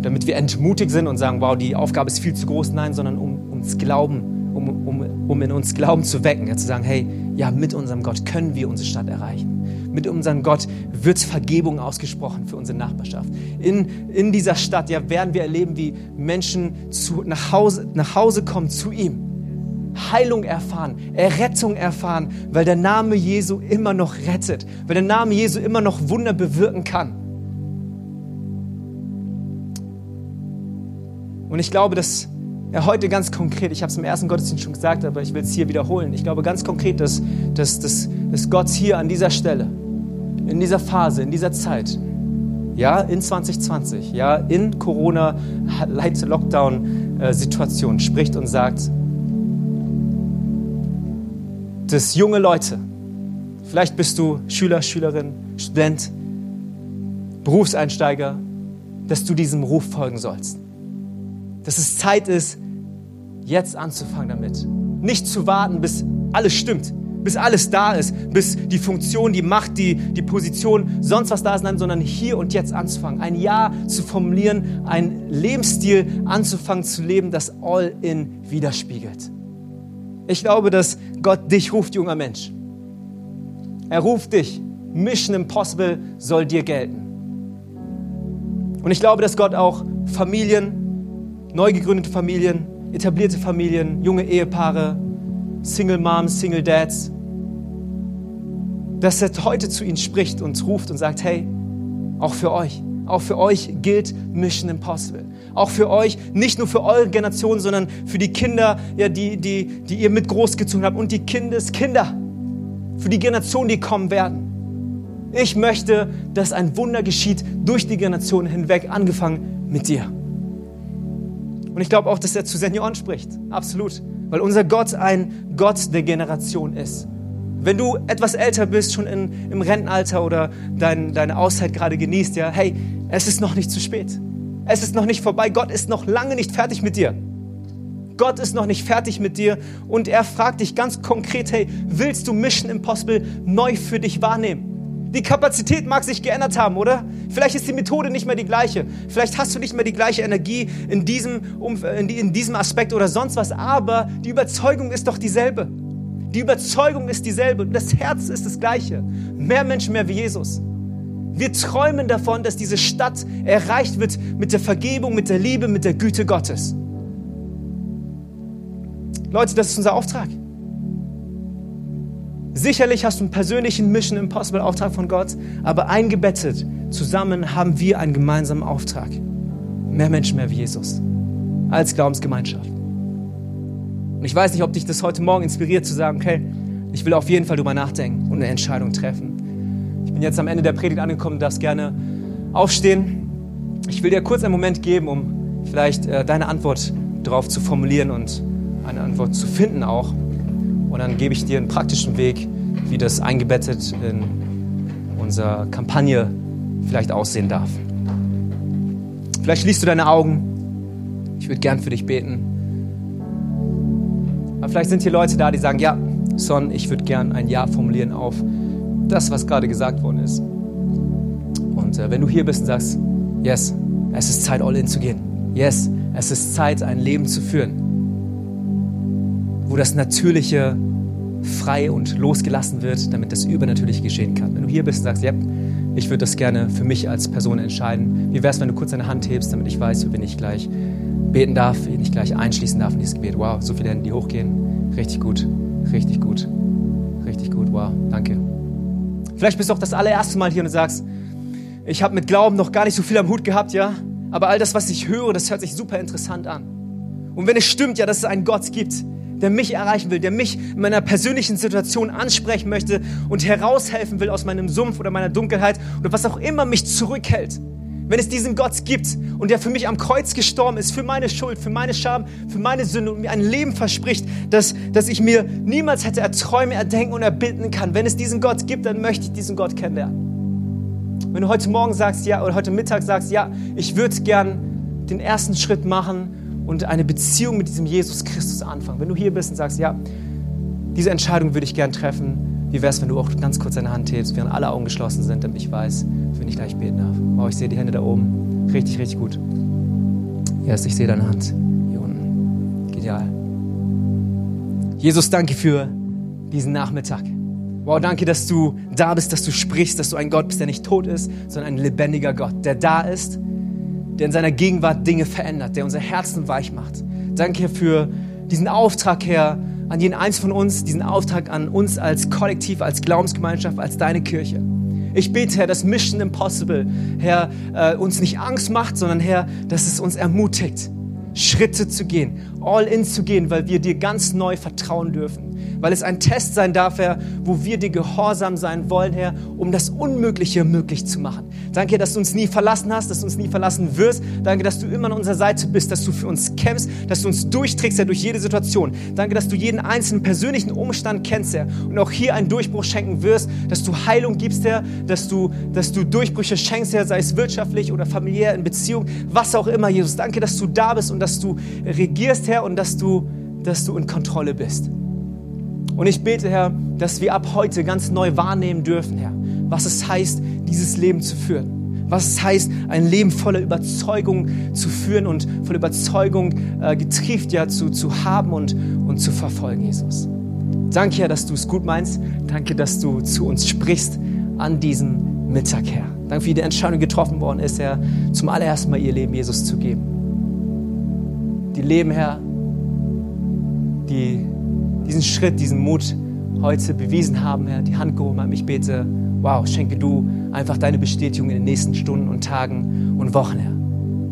damit wir entmutigt sind und sagen, wow, die Aufgabe ist viel zu groß, nein, sondern um uns Glauben, um, um, um in uns Glauben zu wecken, ja, zu sagen, hey, ja, mit unserem Gott können wir unsere Stadt erreichen. Mit unserem Gott wird Vergebung ausgesprochen für unsere Nachbarschaft. In, in dieser Stadt ja, werden wir erleben, wie Menschen zu, nach, Hause, nach Hause kommen zu ihm Heilung erfahren, Errettung erfahren, weil der Name Jesu immer noch rettet, weil der Name Jesu immer noch Wunder bewirken kann. Und ich glaube, dass er heute ganz konkret, ich habe es im ersten Gottesdienst schon gesagt, aber ich will es hier wiederholen, ich glaube ganz konkret, dass, dass, dass, dass Gott hier an dieser Stelle, in dieser Phase, in dieser Zeit, ja, in 2020, ja, in Corona-Lockdown-Situation spricht und sagt, dass junge Leute, vielleicht bist du Schüler, Schülerin, Student, Berufseinsteiger, dass du diesem Ruf folgen sollst. Dass es Zeit ist, jetzt anzufangen damit. Nicht zu warten, bis alles stimmt, bis alles da ist, bis die Funktion, die Macht, die, die Position, sonst was da ist, nein, sondern hier und jetzt anzufangen. Ein Ja zu formulieren, ein Lebensstil anzufangen zu leben, das All-in widerspiegelt. Ich glaube, dass Gott dich ruft, junger Mensch. Er ruft dich. Mission Impossible soll dir gelten. Und ich glaube, dass Gott auch Familien, neu gegründete Familien, etablierte Familien, junge Ehepaare, Single Moms, Single Dads, dass er heute zu ihnen spricht und ruft und sagt, hey, auch für euch, auch für euch gilt Mission Impossible. Auch für euch, nicht nur für eure Generation, sondern für die Kinder, ja, die, die, die ihr mit großgezogen habt und die Kindeskinder. Für die Generationen, die kommen werden. Ich möchte, dass ein Wunder geschieht durch die Generationen hinweg, angefangen mit dir. Und ich glaube auch, dass er zu Senioren spricht. Absolut. Weil unser Gott ein Gott der Generation ist. Wenn du etwas älter bist, schon in, im Rentenalter oder dein, deine Auszeit gerade genießt, ja, hey, es ist noch nicht zu spät. Es ist noch nicht vorbei. Gott ist noch lange nicht fertig mit dir. Gott ist noch nicht fertig mit dir und er fragt dich ganz konkret, hey, willst du Mission Impossible neu für dich wahrnehmen? Die Kapazität mag sich geändert haben, oder? Vielleicht ist die Methode nicht mehr die gleiche. Vielleicht hast du nicht mehr die gleiche Energie in diesem, in diesem Aspekt oder sonst was, aber die Überzeugung ist doch dieselbe. Die Überzeugung ist dieselbe. Das Herz ist das gleiche. Mehr Menschen, mehr wie Jesus. Wir träumen davon, dass diese Stadt erreicht wird mit der Vergebung, mit der Liebe, mit der Güte Gottes. Leute, das ist unser Auftrag. Sicherlich hast du einen persönlichen Mission Impossible Auftrag von Gott, aber eingebettet zusammen haben wir einen gemeinsamen Auftrag. Mehr Menschen, mehr wie Jesus. Als Glaubensgemeinschaft. Und ich weiß nicht, ob dich das heute Morgen inspiriert zu sagen, okay, ich will auf jeden Fall drüber nachdenken und eine Entscheidung treffen bin jetzt am Ende der Predigt angekommen, darfst gerne aufstehen. Ich will dir kurz einen Moment geben, um vielleicht äh, deine Antwort darauf zu formulieren und eine Antwort zu finden auch. Und dann gebe ich dir einen praktischen Weg, wie das eingebettet in unsere Kampagne vielleicht aussehen darf. Vielleicht schließt du deine Augen. Ich würde gern für dich beten. Aber vielleicht sind hier Leute da, die sagen, ja, Son, ich würde gern ein Ja formulieren auf das, was gerade gesagt worden ist. Und äh, wenn du hier bist und sagst, yes, es ist Zeit, all in zu gehen. Yes, es ist Zeit, ein Leben zu führen, wo das Natürliche frei und losgelassen wird, damit das Übernatürliche geschehen kann. Wenn du hier bist und sagst, ja, ich würde das gerne für mich als Person entscheiden. Wie wäre es, wenn du kurz deine Hand hebst, damit ich weiß, für wen ich gleich beten darf, wen ich gleich einschließen darf in dieses Gebet. Wow, so viele Hände, die hochgehen. Richtig gut, richtig gut, richtig gut. Wow, danke. Vielleicht bist du auch das allererste Mal hier und sagst, ich habe mit Glauben noch gar nicht so viel am Hut gehabt, ja, aber all das, was ich höre, das hört sich super interessant an. Und wenn es stimmt, ja, dass es einen Gott gibt, der mich erreichen will, der mich in meiner persönlichen Situation ansprechen möchte und heraushelfen will aus meinem Sumpf oder meiner Dunkelheit oder was auch immer mich zurückhält. Wenn es diesen Gott gibt und der für mich am Kreuz gestorben ist, für meine Schuld, für meine Scham, für meine Sünde und mir ein Leben verspricht, das, das ich mir niemals hätte erträumen, erdenken und erbitten kann. Wenn es diesen Gott gibt, dann möchte ich diesen Gott kennenlernen. Wenn du heute Morgen sagst, ja, oder heute Mittag sagst, ja, ich würde gern den ersten Schritt machen und eine Beziehung mit diesem Jesus Christus anfangen. Wenn du hier bist und sagst, ja, diese Entscheidung würde ich gern treffen, wie wäre es, wenn du auch ganz kurz deine Hand hebst, während alle Augen geschlossen sind, damit ich weiß, wenn ich gleich beten darf. Wow, ich sehe die Hände da oben. Richtig, richtig gut. Yes, ich sehe deine Hand hier unten. Genial. Jesus, danke für diesen Nachmittag. Wow, danke, dass du da bist, dass du sprichst, dass du ein Gott bist, der nicht tot ist, sondern ein lebendiger Gott, der da ist, der in seiner Gegenwart Dinge verändert, der unser Herzen weich macht. Danke für diesen Auftrag, Herr, an jeden eins von uns, diesen Auftrag an uns als Kollektiv, als Glaubensgemeinschaft, als deine Kirche. Ich bete, Herr, dass Mission Impossible, Herr, äh, uns nicht Angst macht, sondern Herr, dass es uns ermutigt, Schritte zu gehen, all in zu gehen, weil wir dir ganz neu vertrauen dürfen weil es ein Test sein darf, Herr, wo wir dir gehorsam sein wollen, Herr, um das Unmögliche möglich zu machen. Danke, dass du uns nie verlassen hast, dass du uns nie verlassen wirst. Danke, dass du immer an unserer Seite bist, dass du für uns kämpfst, dass du uns durchträgst, Herr, durch jede Situation. Danke, dass du jeden einzelnen persönlichen Umstand kennst, Herr, und auch hier einen Durchbruch schenken wirst, dass du Heilung gibst, Herr, dass du, dass du Durchbrüche schenkst, Herr, sei es wirtschaftlich oder familiär in Beziehung, was auch immer, Jesus. Danke, dass du da bist und dass du regierst, Herr, und dass du, dass du in Kontrolle bist. Und ich bete, Herr, dass wir ab heute ganz neu wahrnehmen dürfen, Herr, was es heißt, dieses Leben zu führen. Was es heißt, ein Leben voller Überzeugung zu führen und voller Überzeugung äh, getrieft ja zu, zu haben und, und zu verfolgen, Jesus. Danke, Herr, dass du es gut meinst. Danke, dass du zu uns sprichst an diesem Mittag, Herr. Danke, wie die Entscheidung getroffen worden ist, Herr, zum allerersten Mal ihr Leben Jesus zu geben. Die leben, Herr, die diesen Schritt, diesen Mut heute bewiesen haben, Herr, die Hand gehoben haben. Ich bete, wow, schenke du einfach deine Bestätigung in den nächsten Stunden und Tagen und Wochen, Herr.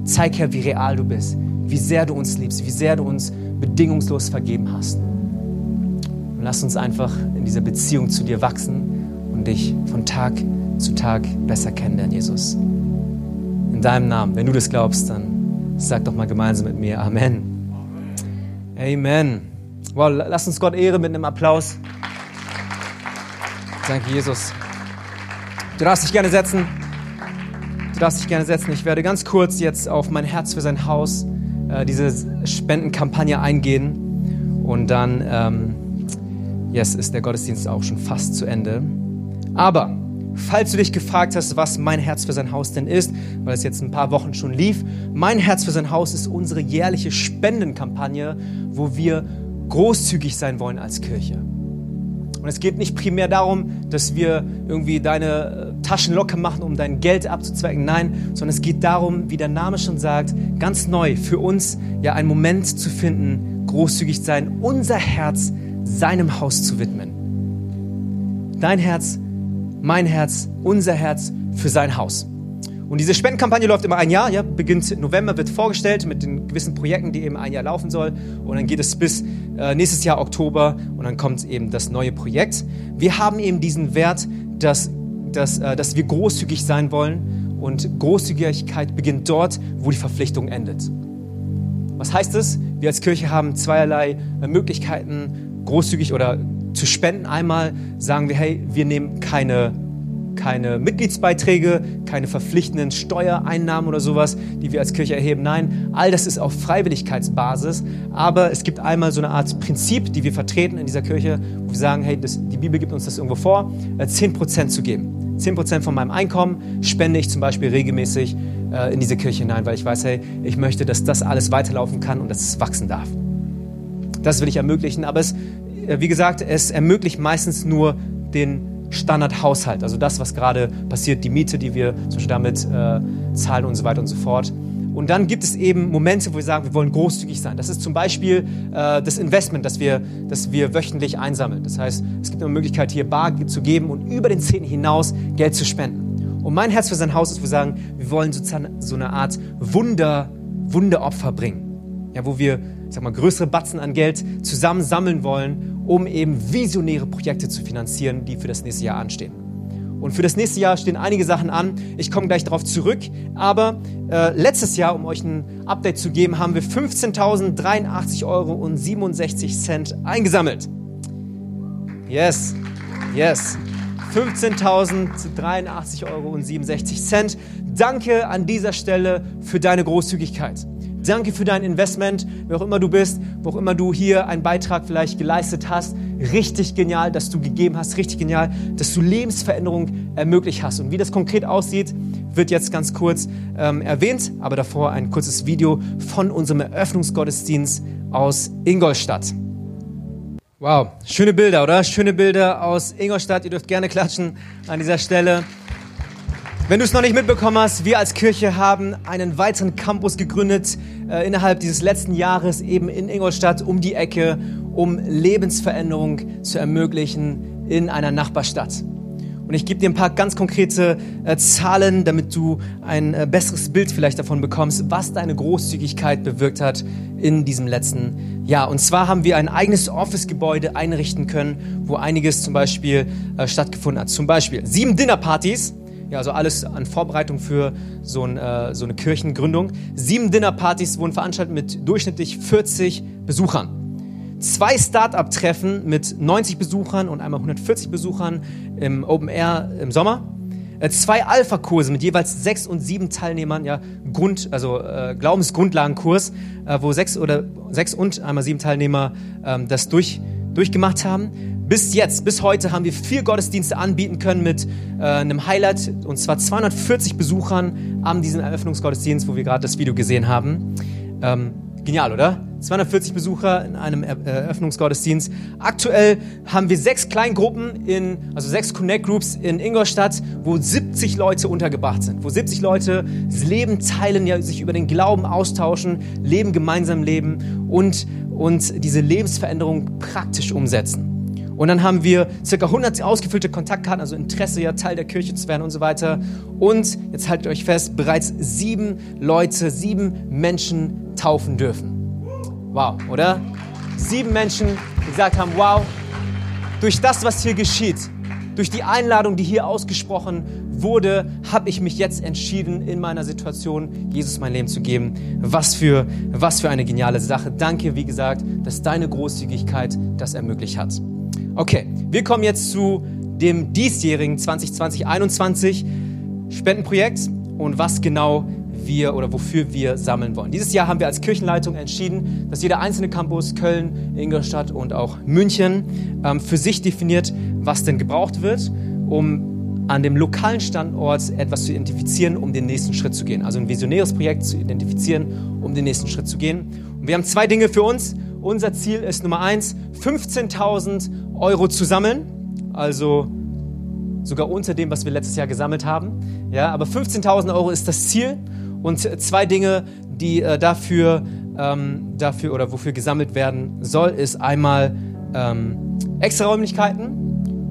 Zeig, Herr, wie real du bist, wie sehr du uns liebst, wie sehr du uns bedingungslos vergeben hast. Und lass uns einfach in dieser Beziehung zu dir wachsen und dich von Tag zu Tag besser kennenlernen, Jesus. In deinem Namen, wenn du das glaubst, dann sag doch mal gemeinsam mit mir Amen. Amen. Wow, lass uns Gott ehren mit einem Applaus. Danke, Jesus. Du darfst dich gerne setzen. Du darfst dich gerne setzen. Ich werde ganz kurz jetzt auf mein Herz für sein Haus, äh, diese Spendenkampagne eingehen. Und dann, ähm, yes, ist der Gottesdienst auch schon fast zu Ende. Aber falls du dich gefragt hast, was mein Herz für sein Haus denn ist, weil es jetzt ein paar Wochen schon lief, mein Herz für sein Haus ist unsere jährliche Spendenkampagne, wo wir großzügig sein wollen als Kirche. Und es geht nicht primär darum, dass wir irgendwie deine äh, Taschen locker machen, um dein Geld abzuzwecken. Nein, sondern es geht darum, wie der Name schon sagt, ganz neu für uns ja einen Moment zu finden, großzügig sein, unser Herz seinem Haus zu widmen. Dein Herz, mein Herz, unser Herz für sein Haus. Und diese Spendenkampagne läuft immer ein Jahr, ja, beginnt November, wird vorgestellt mit den gewissen Projekten, die eben ein Jahr laufen soll. Und dann geht es bis äh, nächstes Jahr Oktober und dann kommt eben das neue Projekt. Wir haben eben diesen Wert, dass, dass, äh, dass wir großzügig sein wollen. Und Großzügigkeit beginnt dort, wo die Verpflichtung endet. Was heißt es? Wir als Kirche haben zweierlei äh, Möglichkeiten, großzügig oder zu spenden. Einmal sagen wir, hey, wir nehmen keine keine Mitgliedsbeiträge, keine verpflichtenden Steuereinnahmen oder sowas, die wir als Kirche erheben. Nein, all das ist auf Freiwilligkeitsbasis. Aber es gibt einmal so eine Art Prinzip, die wir vertreten in dieser Kirche, wo wir sagen, hey, das, die Bibel gibt uns das irgendwo vor, 10% äh, zu geben. 10% von meinem Einkommen spende ich zum Beispiel regelmäßig äh, in diese Kirche hinein, weil ich weiß, hey, ich möchte, dass das alles weiterlaufen kann und dass es wachsen darf. Das will ich ermöglichen, aber es, wie gesagt, es ermöglicht meistens nur den Standardhaushalt, also das, was gerade passiert, die Miete, die wir zum Beispiel damit äh, zahlen und so weiter und so fort. Und dann gibt es eben Momente, wo wir sagen, wir wollen großzügig sein. Das ist zum Beispiel äh, das Investment, das wir, das wir wöchentlich einsammeln. Das heißt, es gibt eine Möglichkeit, hier Bar zu geben und über den Zehnten hinaus Geld zu spenden. Und mein Herz für sein Haus ist, wir sagen, wir wollen sozusagen so eine Art Wunder, Wunderopfer bringen. Ja, wo wir, ich sag mal, größere Batzen an Geld zusammen sammeln wollen, um eben visionäre Projekte zu finanzieren, die für das nächste Jahr anstehen. Und für das nächste Jahr stehen einige Sachen an. Ich komme gleich darauf zurück. Aber äh, letztes Jahr, um euch ein Update zu geben, haben wir 15.083 Euro und 67 Cent eingesammelt. Yes, yes. 15.083 Euro und 67 Cent. Danke an dieser Stelle für deine Großzügigkeit. Danke für dein Investment, wer auch immer du bist, wo auch immer du hier einen Beitrag vielleicht geleistet hast. Richtig genial, dass du gegeben hast. Richtig genial, dass du Lebensveränderung ermöglicht hast. Und wie das konkret aussieht, wird jetzt ganz kurz ähm, erwähnt, aber davor ein kurzes Video von unserem Eröffnungsgottesdienst aus Ingolstadt. Wow, schöne Bilder, oder? Schöne Bilder aus Ingolstadt. Ihr dürft gerne klatschen an dieser Stelle. Wenn du es noch nicht mitbekommen hast, wir als Kirche haben einen weiteren Campus gegründet äh, innerhalb dieses letzten Jahres eben in Ingolstadt um die Ecke, um Lebensveränderung zu ermöglichen in einer Nachbarstadt. Und ich gebe dir ein paar ganz konkrete äh, Zahlen, damit du ein äh, besseres Bild vielleicht davon bekommst, was deine Großzügigkeit bewirkt hat in diesem letzten Jahr. Und zwar haben wir ein eigenes Office-Gebäude einrichten können, wo einiges zum Beispiel äh, stattgefunden hat. Zum Beispiel sieben Dinnerpartys ja, also alles an Vorbereitung für so, ein, äh, so eine Kirchengründung. Sieben Dinnerpartys wurden veranstaltet mit durchschnittlich 40 Besuchern. Zwei Start-up-Treffen mit 90 Besuchern und einmal 140 Besuchern im Open Air im Sommer. Äh, zwei Alpha-Kurse mit jeweils sechs und sieben Teilnehmern, ja, Grund, also äh, Glaubensgrundlagenkurs, äh, wo sechs oder sechs und einmal sieben Teilnehmer ähm, das durch, durchgemacht haben. Bis jetzt, bis heute haben wir vier Gottesdienste anbieten können mit äh, einem Highlight und zwar 240 Besuchern an diesem Eröffnungsgottesdienst, wo wir gerade das Video gesehen haben. Ähm, genial, oder? 240 Besucher in einem Eröffnungsgottesdienst. Aktuell haben wir sechs Kleingruppen in, also sechs Connect Groups in Ingolstadt, wo 70 Leute untergebracht sind, wo 70 Leute das Leben teilen, ja, sich über den Glauben austauschen, Leben gemeinsam leben und, und diese Lebensveränderung praktisch umsetzen. Und dann haben wir circa 100 ausgefüllte Kontaktkarten, also Interesse, ja, Teil der Kirche zu werden und so weiter. Und jetzt haltet euch fest, bereits sieben Leute, sieben Menschen taufen dürfen. Wow, oder? Sieben Menschen, die gesagt haben, wow, durch das, was hier geschieht, durch die Einladung, die hier ausgesprochen wurde, habe ich mich jetzt entschieden, in meiner Situation Jesus mein Leben zu geben. Was für, was für eine geniale Sache. Danke, wie gesagt, dass deine Großzügigkeit das ermöglicht hat. Okay, wir kommen jetzt zu dem diesjährigen 2020-21 Spendenprojekt und was genau wir oder wofür wir sammeln wollen. Dieses Jahr haben wir als Kirchenleitung entschieden, dass jeder einzelne Campus Köln, Ingolstadt und auch München ähm, für sich definiert, was denn gebraucht wird, um an dem lokalen Standort etwas zu identifizieren, um den nächsten Schritt zu gehen. Also ein visionäres Projekt zu identifizieren, um den nächsten Schritt zu gehen. Und wir haben zwei Dinge für uns. Unser Ziel ist Nummer eins, 15.000 Euro zu sammeln, also sogar unter dem, was wir letztes Jahr gesammelt haben. Ja, aber 15.000 Euro ist das Ziel und zwei Dinge, die äh, dafür, ähm, dafür oder wofür gesammelt werden soll, ist einmal ähm, extra Räumlichkeiten.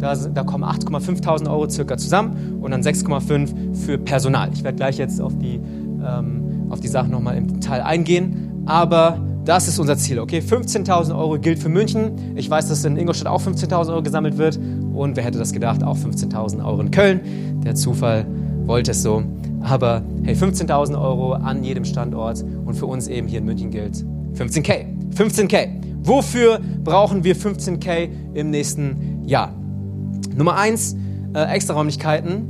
Da, da kommen 8,5.000 Euro circa zusammen und dann 6,5 für Personal. Ich werde gleich jetzt auf die, ähm, auf die Sachen nochmal im Detail eingehen, aber das ist unser Ziel, okay? 15.000 Euro gilt für München. Ich weiß, dass in Ingolstadt auch 15.000 Euro gesammelt wird. Und wer hätte das gedacht? Auch 15.000 Euro in Köln. Der Zufall wollte es so. Aber hey, 15.000 Euro an jedem Standort. Und für uns eben hier in München gilt 15k. 15k. Wofür brauchen wir 15k im nächsten Jahr? Nummer eins, äh, Extraräumlichkeiten.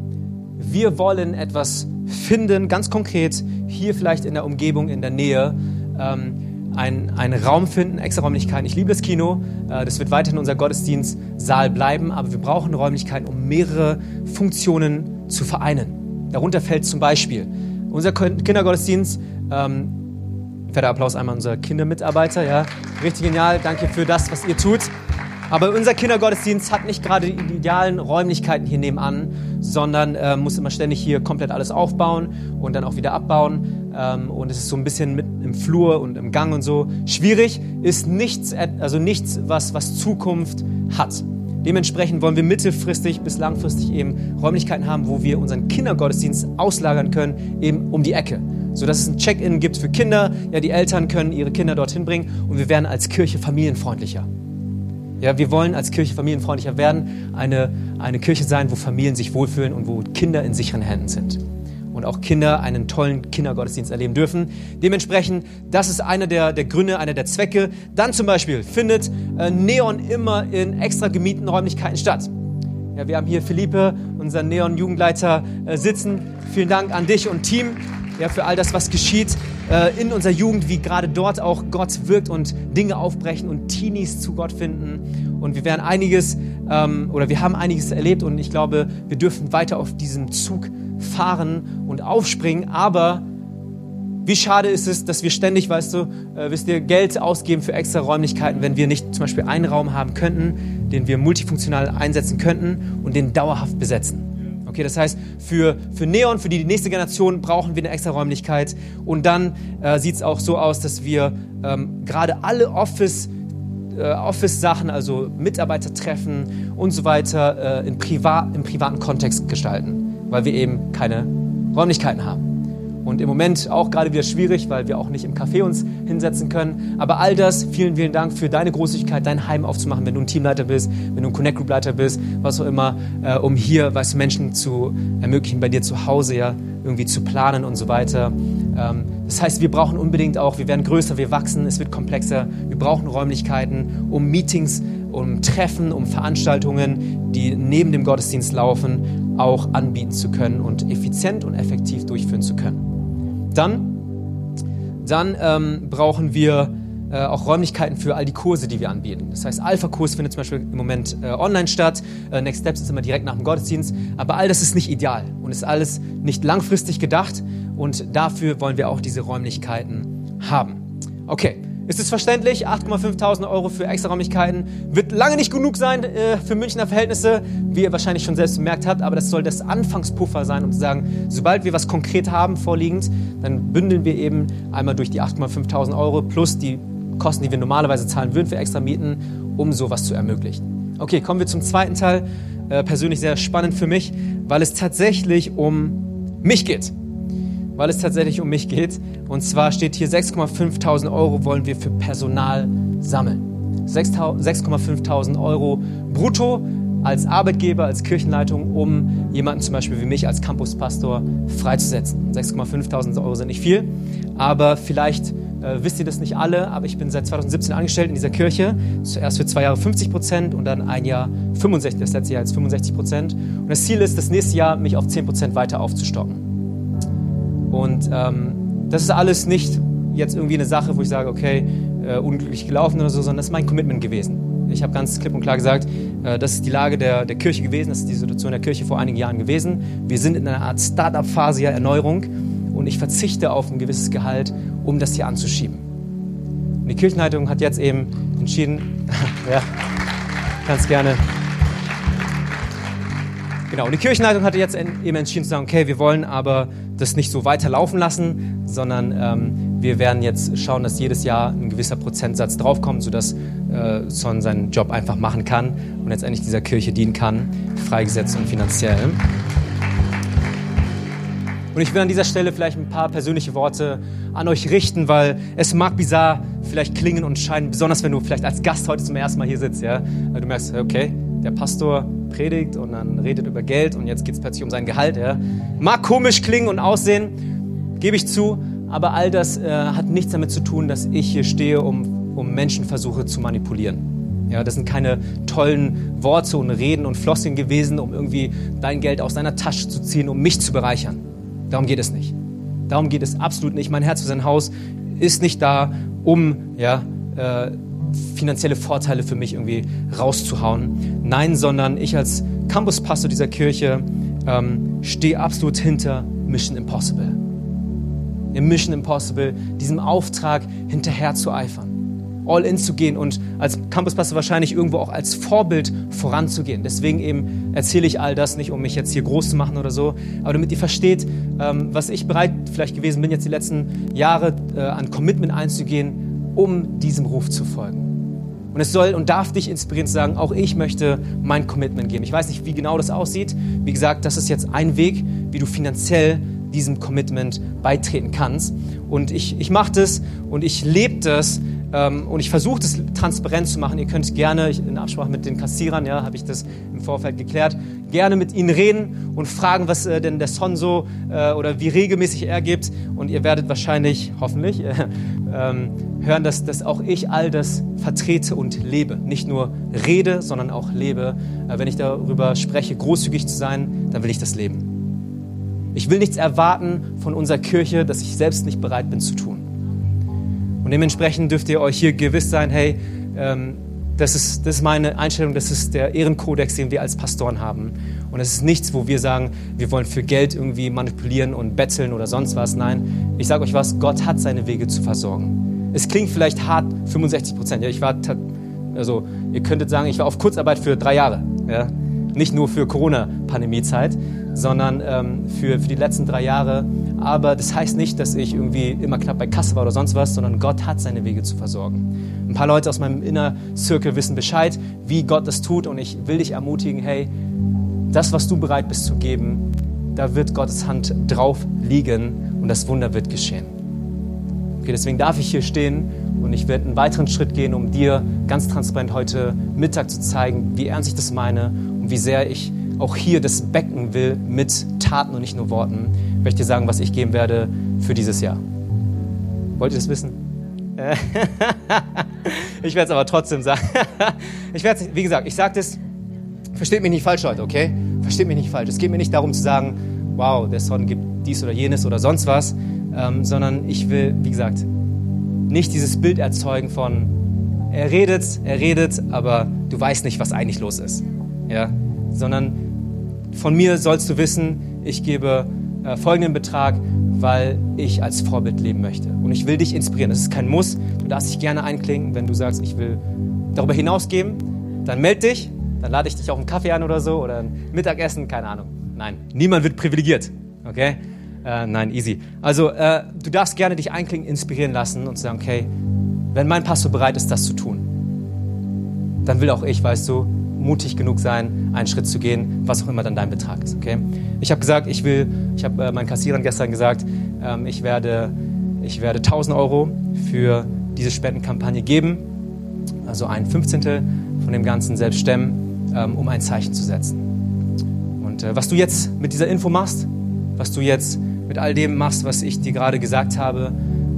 Wir wollen etwas finden, ganz konkret, hier vielleicht in der Umgebung, in der Nähe. Ähm, einen, Raum finden, extra Räumlichkeiten. Ich liebe das Kino. Äh, das wird weiterhin unser Gottesdienstsaal bleiben, aber wir brauchen Räumlichkeiten, um mehrere Funktionen zu vereinen. Darunter fällt zum Beispiel unser Kindergottesdienst. Ähm, fetter Applaus einmal an unsere Kindermitarbeiter. Ja, richtig genial. Danke für das, was ihr tut. Aber unser Kindergottesdienst hat nicht gerade die idealen Räumlichkeiten hier nebenan, sondern äh, muss immer ständig hier komplett alles aufbauen und dann auch wieder abbauen. Ähm, und es ist so ein bisschen mit im Flur und im Gang und so. Schwierig ist nichts, also nichts, was, was Zukunft hat. Dementsprechend wollen wir mittelfristig bis langfristig eben Räumlichkeiten haben, wo wir unseren Kindergottesdienst auslagern können, eben um die Ecke. So dass es ein Check-in gibt für Kinder. Ja, die Eltern können ihre Kinder dorthin bringen und wir werden als Kirche familienfreundlicher. Ja, wir wollen als Kirche familienfreundlicher werden, eine, eine Kirche sein, wo Familien sich wohlfühlen und wo Kinder in sicheren Händen sind. Und auch Kinder einen tollen Kindergottesdienst erleben dürfen. Dementsprechend, das ist einer der, der Gründe, einer der Zwecke. Dann zum Beispiel findet äh, Neon immer in extra gemieteten Räumlichkeiten statt. Ja, wir haben hier Philippe, unseren Neon-Jugendleiter, äh, sitzen. Vielen Dank an dich und Team ja, für all das, was geschieht äh, in unserer Jugend, wie gerade dort auch Gott wirkt und Dinge aufbrechen und Teenies zu Gott finden. Und wir werden einiges ähm, oder wir haben einiges erlebt und ich glaube, wir dürfen weiter auf diesem Zug fahren und aufspringen. Aber wie schade ist es, dass wir ständig, weißt du, äh, wisst ihr, Geld ausgeben für extra Räumlichkeiten, wenn wir nicht zum Beispiel einen Raum haben könnten, den wir multifunktional einsetzen könnten und den dauerhaft besetzen. Okay, das heißt, für, für Neon, für die nächste Generation brauchen wir eine extra Räumlichkeit. Und dann äh, sieht es auch so aus, dass wir ähm, gerade alle Office, äh, Office-Sachen, also Mitarbeitertreffen und so weiter, äh, in Priva im privaten Kontext gestalten, weil wir eben keine Räumlichkeiten haben. Und im Moment auch gerade wieder schwierig, weil wir auch nicht im Café uns hinsetzen können. Aber all das, vielen, vielen Dank für deine Großzügigkeit, dein Heim aufzumachen, wenn du ein Teamleiter bist, wenn du ein Connect Group Leiter bist, was auch immer, äh, um hier, weißt du, Menschen zu ermöglichen, bei dir zu Hause ja irgendwie zu planen und so weiter. Ähm, das heißt, wir brauchen unbedingt auch, wir werden größer, wir wachsen, es wird komplexer. Wir brauchen Räumlichkeiten, um Meetings, um Treffen, um Veranstaltungen, die neben dem Gottesdienst laufen, auch anbieten zu können und effizient und effektiv durchführen zu können. Dann, dann ähm, brauchen wir äh, auch Räumlichkeiten für all die Kurse, die wir anbieten. Das heißt, Alpha-Kurs findet zum Beispiel im Moment äh, online statt. Äh, Next Steps ist immer direkt nach dem Gottesdienst. Aber all das ist nicht ideal und ist alles nicht langfristig gedacht. Und dafür wollen wir auch diese Räumlichkeiten haben. Okay, ist es verständlich? 8,500 Euro für Extraräumlichkeiten wird lange nicht genug sein äh, für Münchner Verhältnisse, wie ihr wahrscheinlich schon selbst bemerkt habt, aber das soll das Anfangspuffer sein, um zu sagen, sobald wir was konkret haben vorliegend, dann bündeln wir eben einmal durch die 8,500 Euro plus die Kosten, die wir normalerweise zahlen würden für extra Mieten, um sowas zu ermöglichen. Okay, kommen wir zum zweiten Teil. Äh, persönlich sehr spannend für mich, weil es tatsächlich um mich geht weil es tatsächlich um mich geht. Und zwar steht hier 6,5 Euro wollen wir für Personal sammeln. 6,5 Euro brutto als Arbeitgeber, als Kirchenleitung, um jemanden zum Beispiel wie mich als Campuspastor freizusetzen. 6,5 Euro sind nicht viel, aber vielleicht äh, wisst ihr das nicht alle, aber ich bin seit 2017 angestellt in dieser Kirche. Zuerst für zwei Jahre 50 Prozent und dann ein Jahr 65, das letzte Jahr jetzt 65 Prozent. Und das Ziel ist, das nächste Jahr mich auf 10 Prozent weiter aufzustocken. Und ähm, das ist alles nicht jetzt irgendwie eine Sache, wo ich sage, okay, äh, unglücklich gelaufen oder so, sondern das ist mein Commitment gewesen. Ich habe ganz klipp und klar gesagt, äh, das ist die Lage der, der Kirche gewesen, das ist die Situation der Kirche vor einigen Jahren gewesen. Wir sind in einer Art Start-up-Phase der Erneuerung und ich verzichte auf ein gewisses Gehalt, um das hier anzuschieben. Und die Kirchenleitung hat jetzt eben entschieden, ja, ganz gerne. Genau, und die Kirchenleitung hatte jetzt eben entschieden zu sagen, okay, wir wollen aber das nicht so weiterlaufen lassen, sondern ähm, wir werden jetzt schauen, dass jedes Jahr ein gewisser Prozentsatz draufkommt, sodass äh, Son seinen Job einfach machen kann und letztendlich dieser Kirche dienen kann, freigesetzt und finanziell. Und ich will an dieser Stelle vielleicht ein paar persönliche Worte an euch richten, weil es mag bizarr vielleicht klingen und scheinen, besonders wenn du vielleicht als Gast heute zum ersten Mal hier sitzt, ja, du merkst, okay, der Pastor predigt und dann redet über Geld und jetzt geht es plötzlich um sein Gehalt. Ja. Mag komisch klingen und aussehen, gebe ich zu, aber all das äh, hat nichts damit zu tun, dass ich hier stehe, um, um Menschen zu manipulieren. Ja, das sind keine tollen Worte und Reden und Floskeln gewesen, um irgendwie dein Geld aus deiner Tasche zu ziehen, um mich zu bereichern. Darum geht es nicht. Darum geht es absolut nicht. Mein Herz für sein Haus ist nicht da, um ja, äh, finanzielle Vorteile für mich irgendwie rauszuhauen. Nein, sondern ich als Campuspastor dieser Kirche ähm, stehe absolut hinter Mission Impossible. Im Mission Impossible, diesem Auftrag hinterher zu eifern all in zu gehen und als Campuspastor wahrscheinlich irgendwo auch als Vorbild voranzugehen. Deswegen eben erzähle ich all das nicht, um mich jetzt hier groß zu machen oder so, aber damit ihr versteht, ähm, was ich bereit vielleicht gewesen bin, jetzt die letzten Jahre äh, an Commitment einzugehen, um diesem Ruf zu folgen. Und es soll und darf dich inspirieren zu sagen, auch ich möchte mein Commitment geben. Ich weiß nicht, wie genau das aussieht. Wie gesagt, das ist jetzt ein Weg, wie du finanziell diesem Commitment beitreten kannst. Und ich, ich mache das und ich lebe das und ich versuche das transparent zu machen. Ihr könnt gerne, in Absprache mit den Kassierern, ja, habe ich das im Vorfeld geklärt, gerne mit ihnen reden und fragen, was äh, denn der Son so äh, oder wie regelmäßig er gibt. Und ihr werdet wahrscheinlich, hoffentlich, äh, ähm, hören, dass, dass auch ich all das vertrete und lebe. Nicht nur rede, sondern auch lebe. Äh, wenn ich darüber spreche, großzügig zu sein, dann will ich das leben. Ich will nichts erwarten von unserer Kirche, das ich selbst nicht bereit bin zu tun. Und dementsprechend dürft ihr euch hier gewiss sein, hey, ähm, das, ist, das ist meine Einstellung, das ist der Ehrenkodex, den wir als Pastoren haben. Und es ist nichts, wo wir sagen, wir wollen für Geld irgendwie manipulieren und betteln oder sonst was. Nein, ich sage euch was, Gott hat seine Wege zu versorgen. Es klingt vielleicht hart, 65 Prozent. Ja, ich war, also ihr könntet sagen, ich war auf Kurzarbeit für drei Jahre. Ja? Nicht nur für Corona-Pandemie-Zeit, sondern ähm, für, für die letzten drei Jahre. Aber das heißt nicht, dass ich irgendwie immer knapp bei Kasse war oder sonst was, sondern Gott hat seine Wege zu versorgen. Ein paar Leute aus meinem Inner Circle wissen Bescheid, wie Gott das tut und ich will dich ermutigen, hey, das, was du bereit bist zu geben, da wird Gottes Hand drauf liegen und das Wunder wird geschehen. Okay, deswegen darf ich hier stehen und ich werde einen weiteren Schritt gehen, um dir ganz transparent heute Mittag zu zeigen, wie ernst ich das meine und wie sehr ich auch hier das Becken will mit Taten und nicht nur Worten, möchte ich dir sagen, was ich geben werde für dieses Jahr. Wollt ihr das wissen? ich werde es aber trotzdem sagen. ich werde wie gesagt, ich sage das, versteht mich nicht falsch heute, okay? Versteht mich nicht falsch. Es geht mir nicht darum zu sagen, wow, der Son gibt dies oder jenes oder sonst was, ähm, sondern ich will, wie gesagt, nicht dieses Bild erzeugen von, er redet, er redet, aber du weißt nicht, was eigentlich los ist. Ja? Sondern von mir sollst du wissen, ich gebe äh, folgenden Betrag, weil ich als Vorbild leben möchte. Und ich will dich inspirieren. Das ist kein Muss. Du darfst dich gerne einklinken, wenn du sagst, ich will darüber hinausgeben. Dann meld dich. Dann lade ich dich auch einen Kaffee an oder so oder ein Mittagessen, keine Ahnung. Nein, niemand wird privilegiert. Okay? Äh, nein, easy. Also, äh, du darfst gerne dich einklinken, inspirieren lassen und sagen, okay, wenn mein Pastor bereit ist, das zu tun, dann will auch ich, weißt du, mutig genug sein, einen Schritt zu gehen, was auch immer dann dein Betrag ist. Okay? Ich habe gesagt, ich will, ich habe äh, meinen Kassierern gestern gesagt, ähm, ich, werde, ich werde 1000 Euro für diese Spendenkampagne geben, also ein Fünfzehntel von dem Ganzen selbst stemmen, ähm, um ein Zeichen zu setzen. Und äh, was du jetzt mit dieser Info machst, was du jetzt mit all dem machst, was ich dir gerade gesagt habe,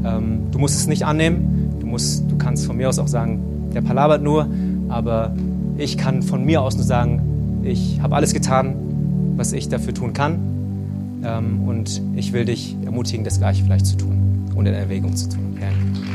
ähm, du musst es nicht annehmen. Du, musst, du kannst von mir aus auch sagen, der palabert nur, aber ich kann von mir aus nur sagen, ich habe alles getan, was ich dafür tun kann. Ähm, und ich will dich ermutigen, das Gleiche vielleicht zu tun und in Erwägung zu tun. Okay?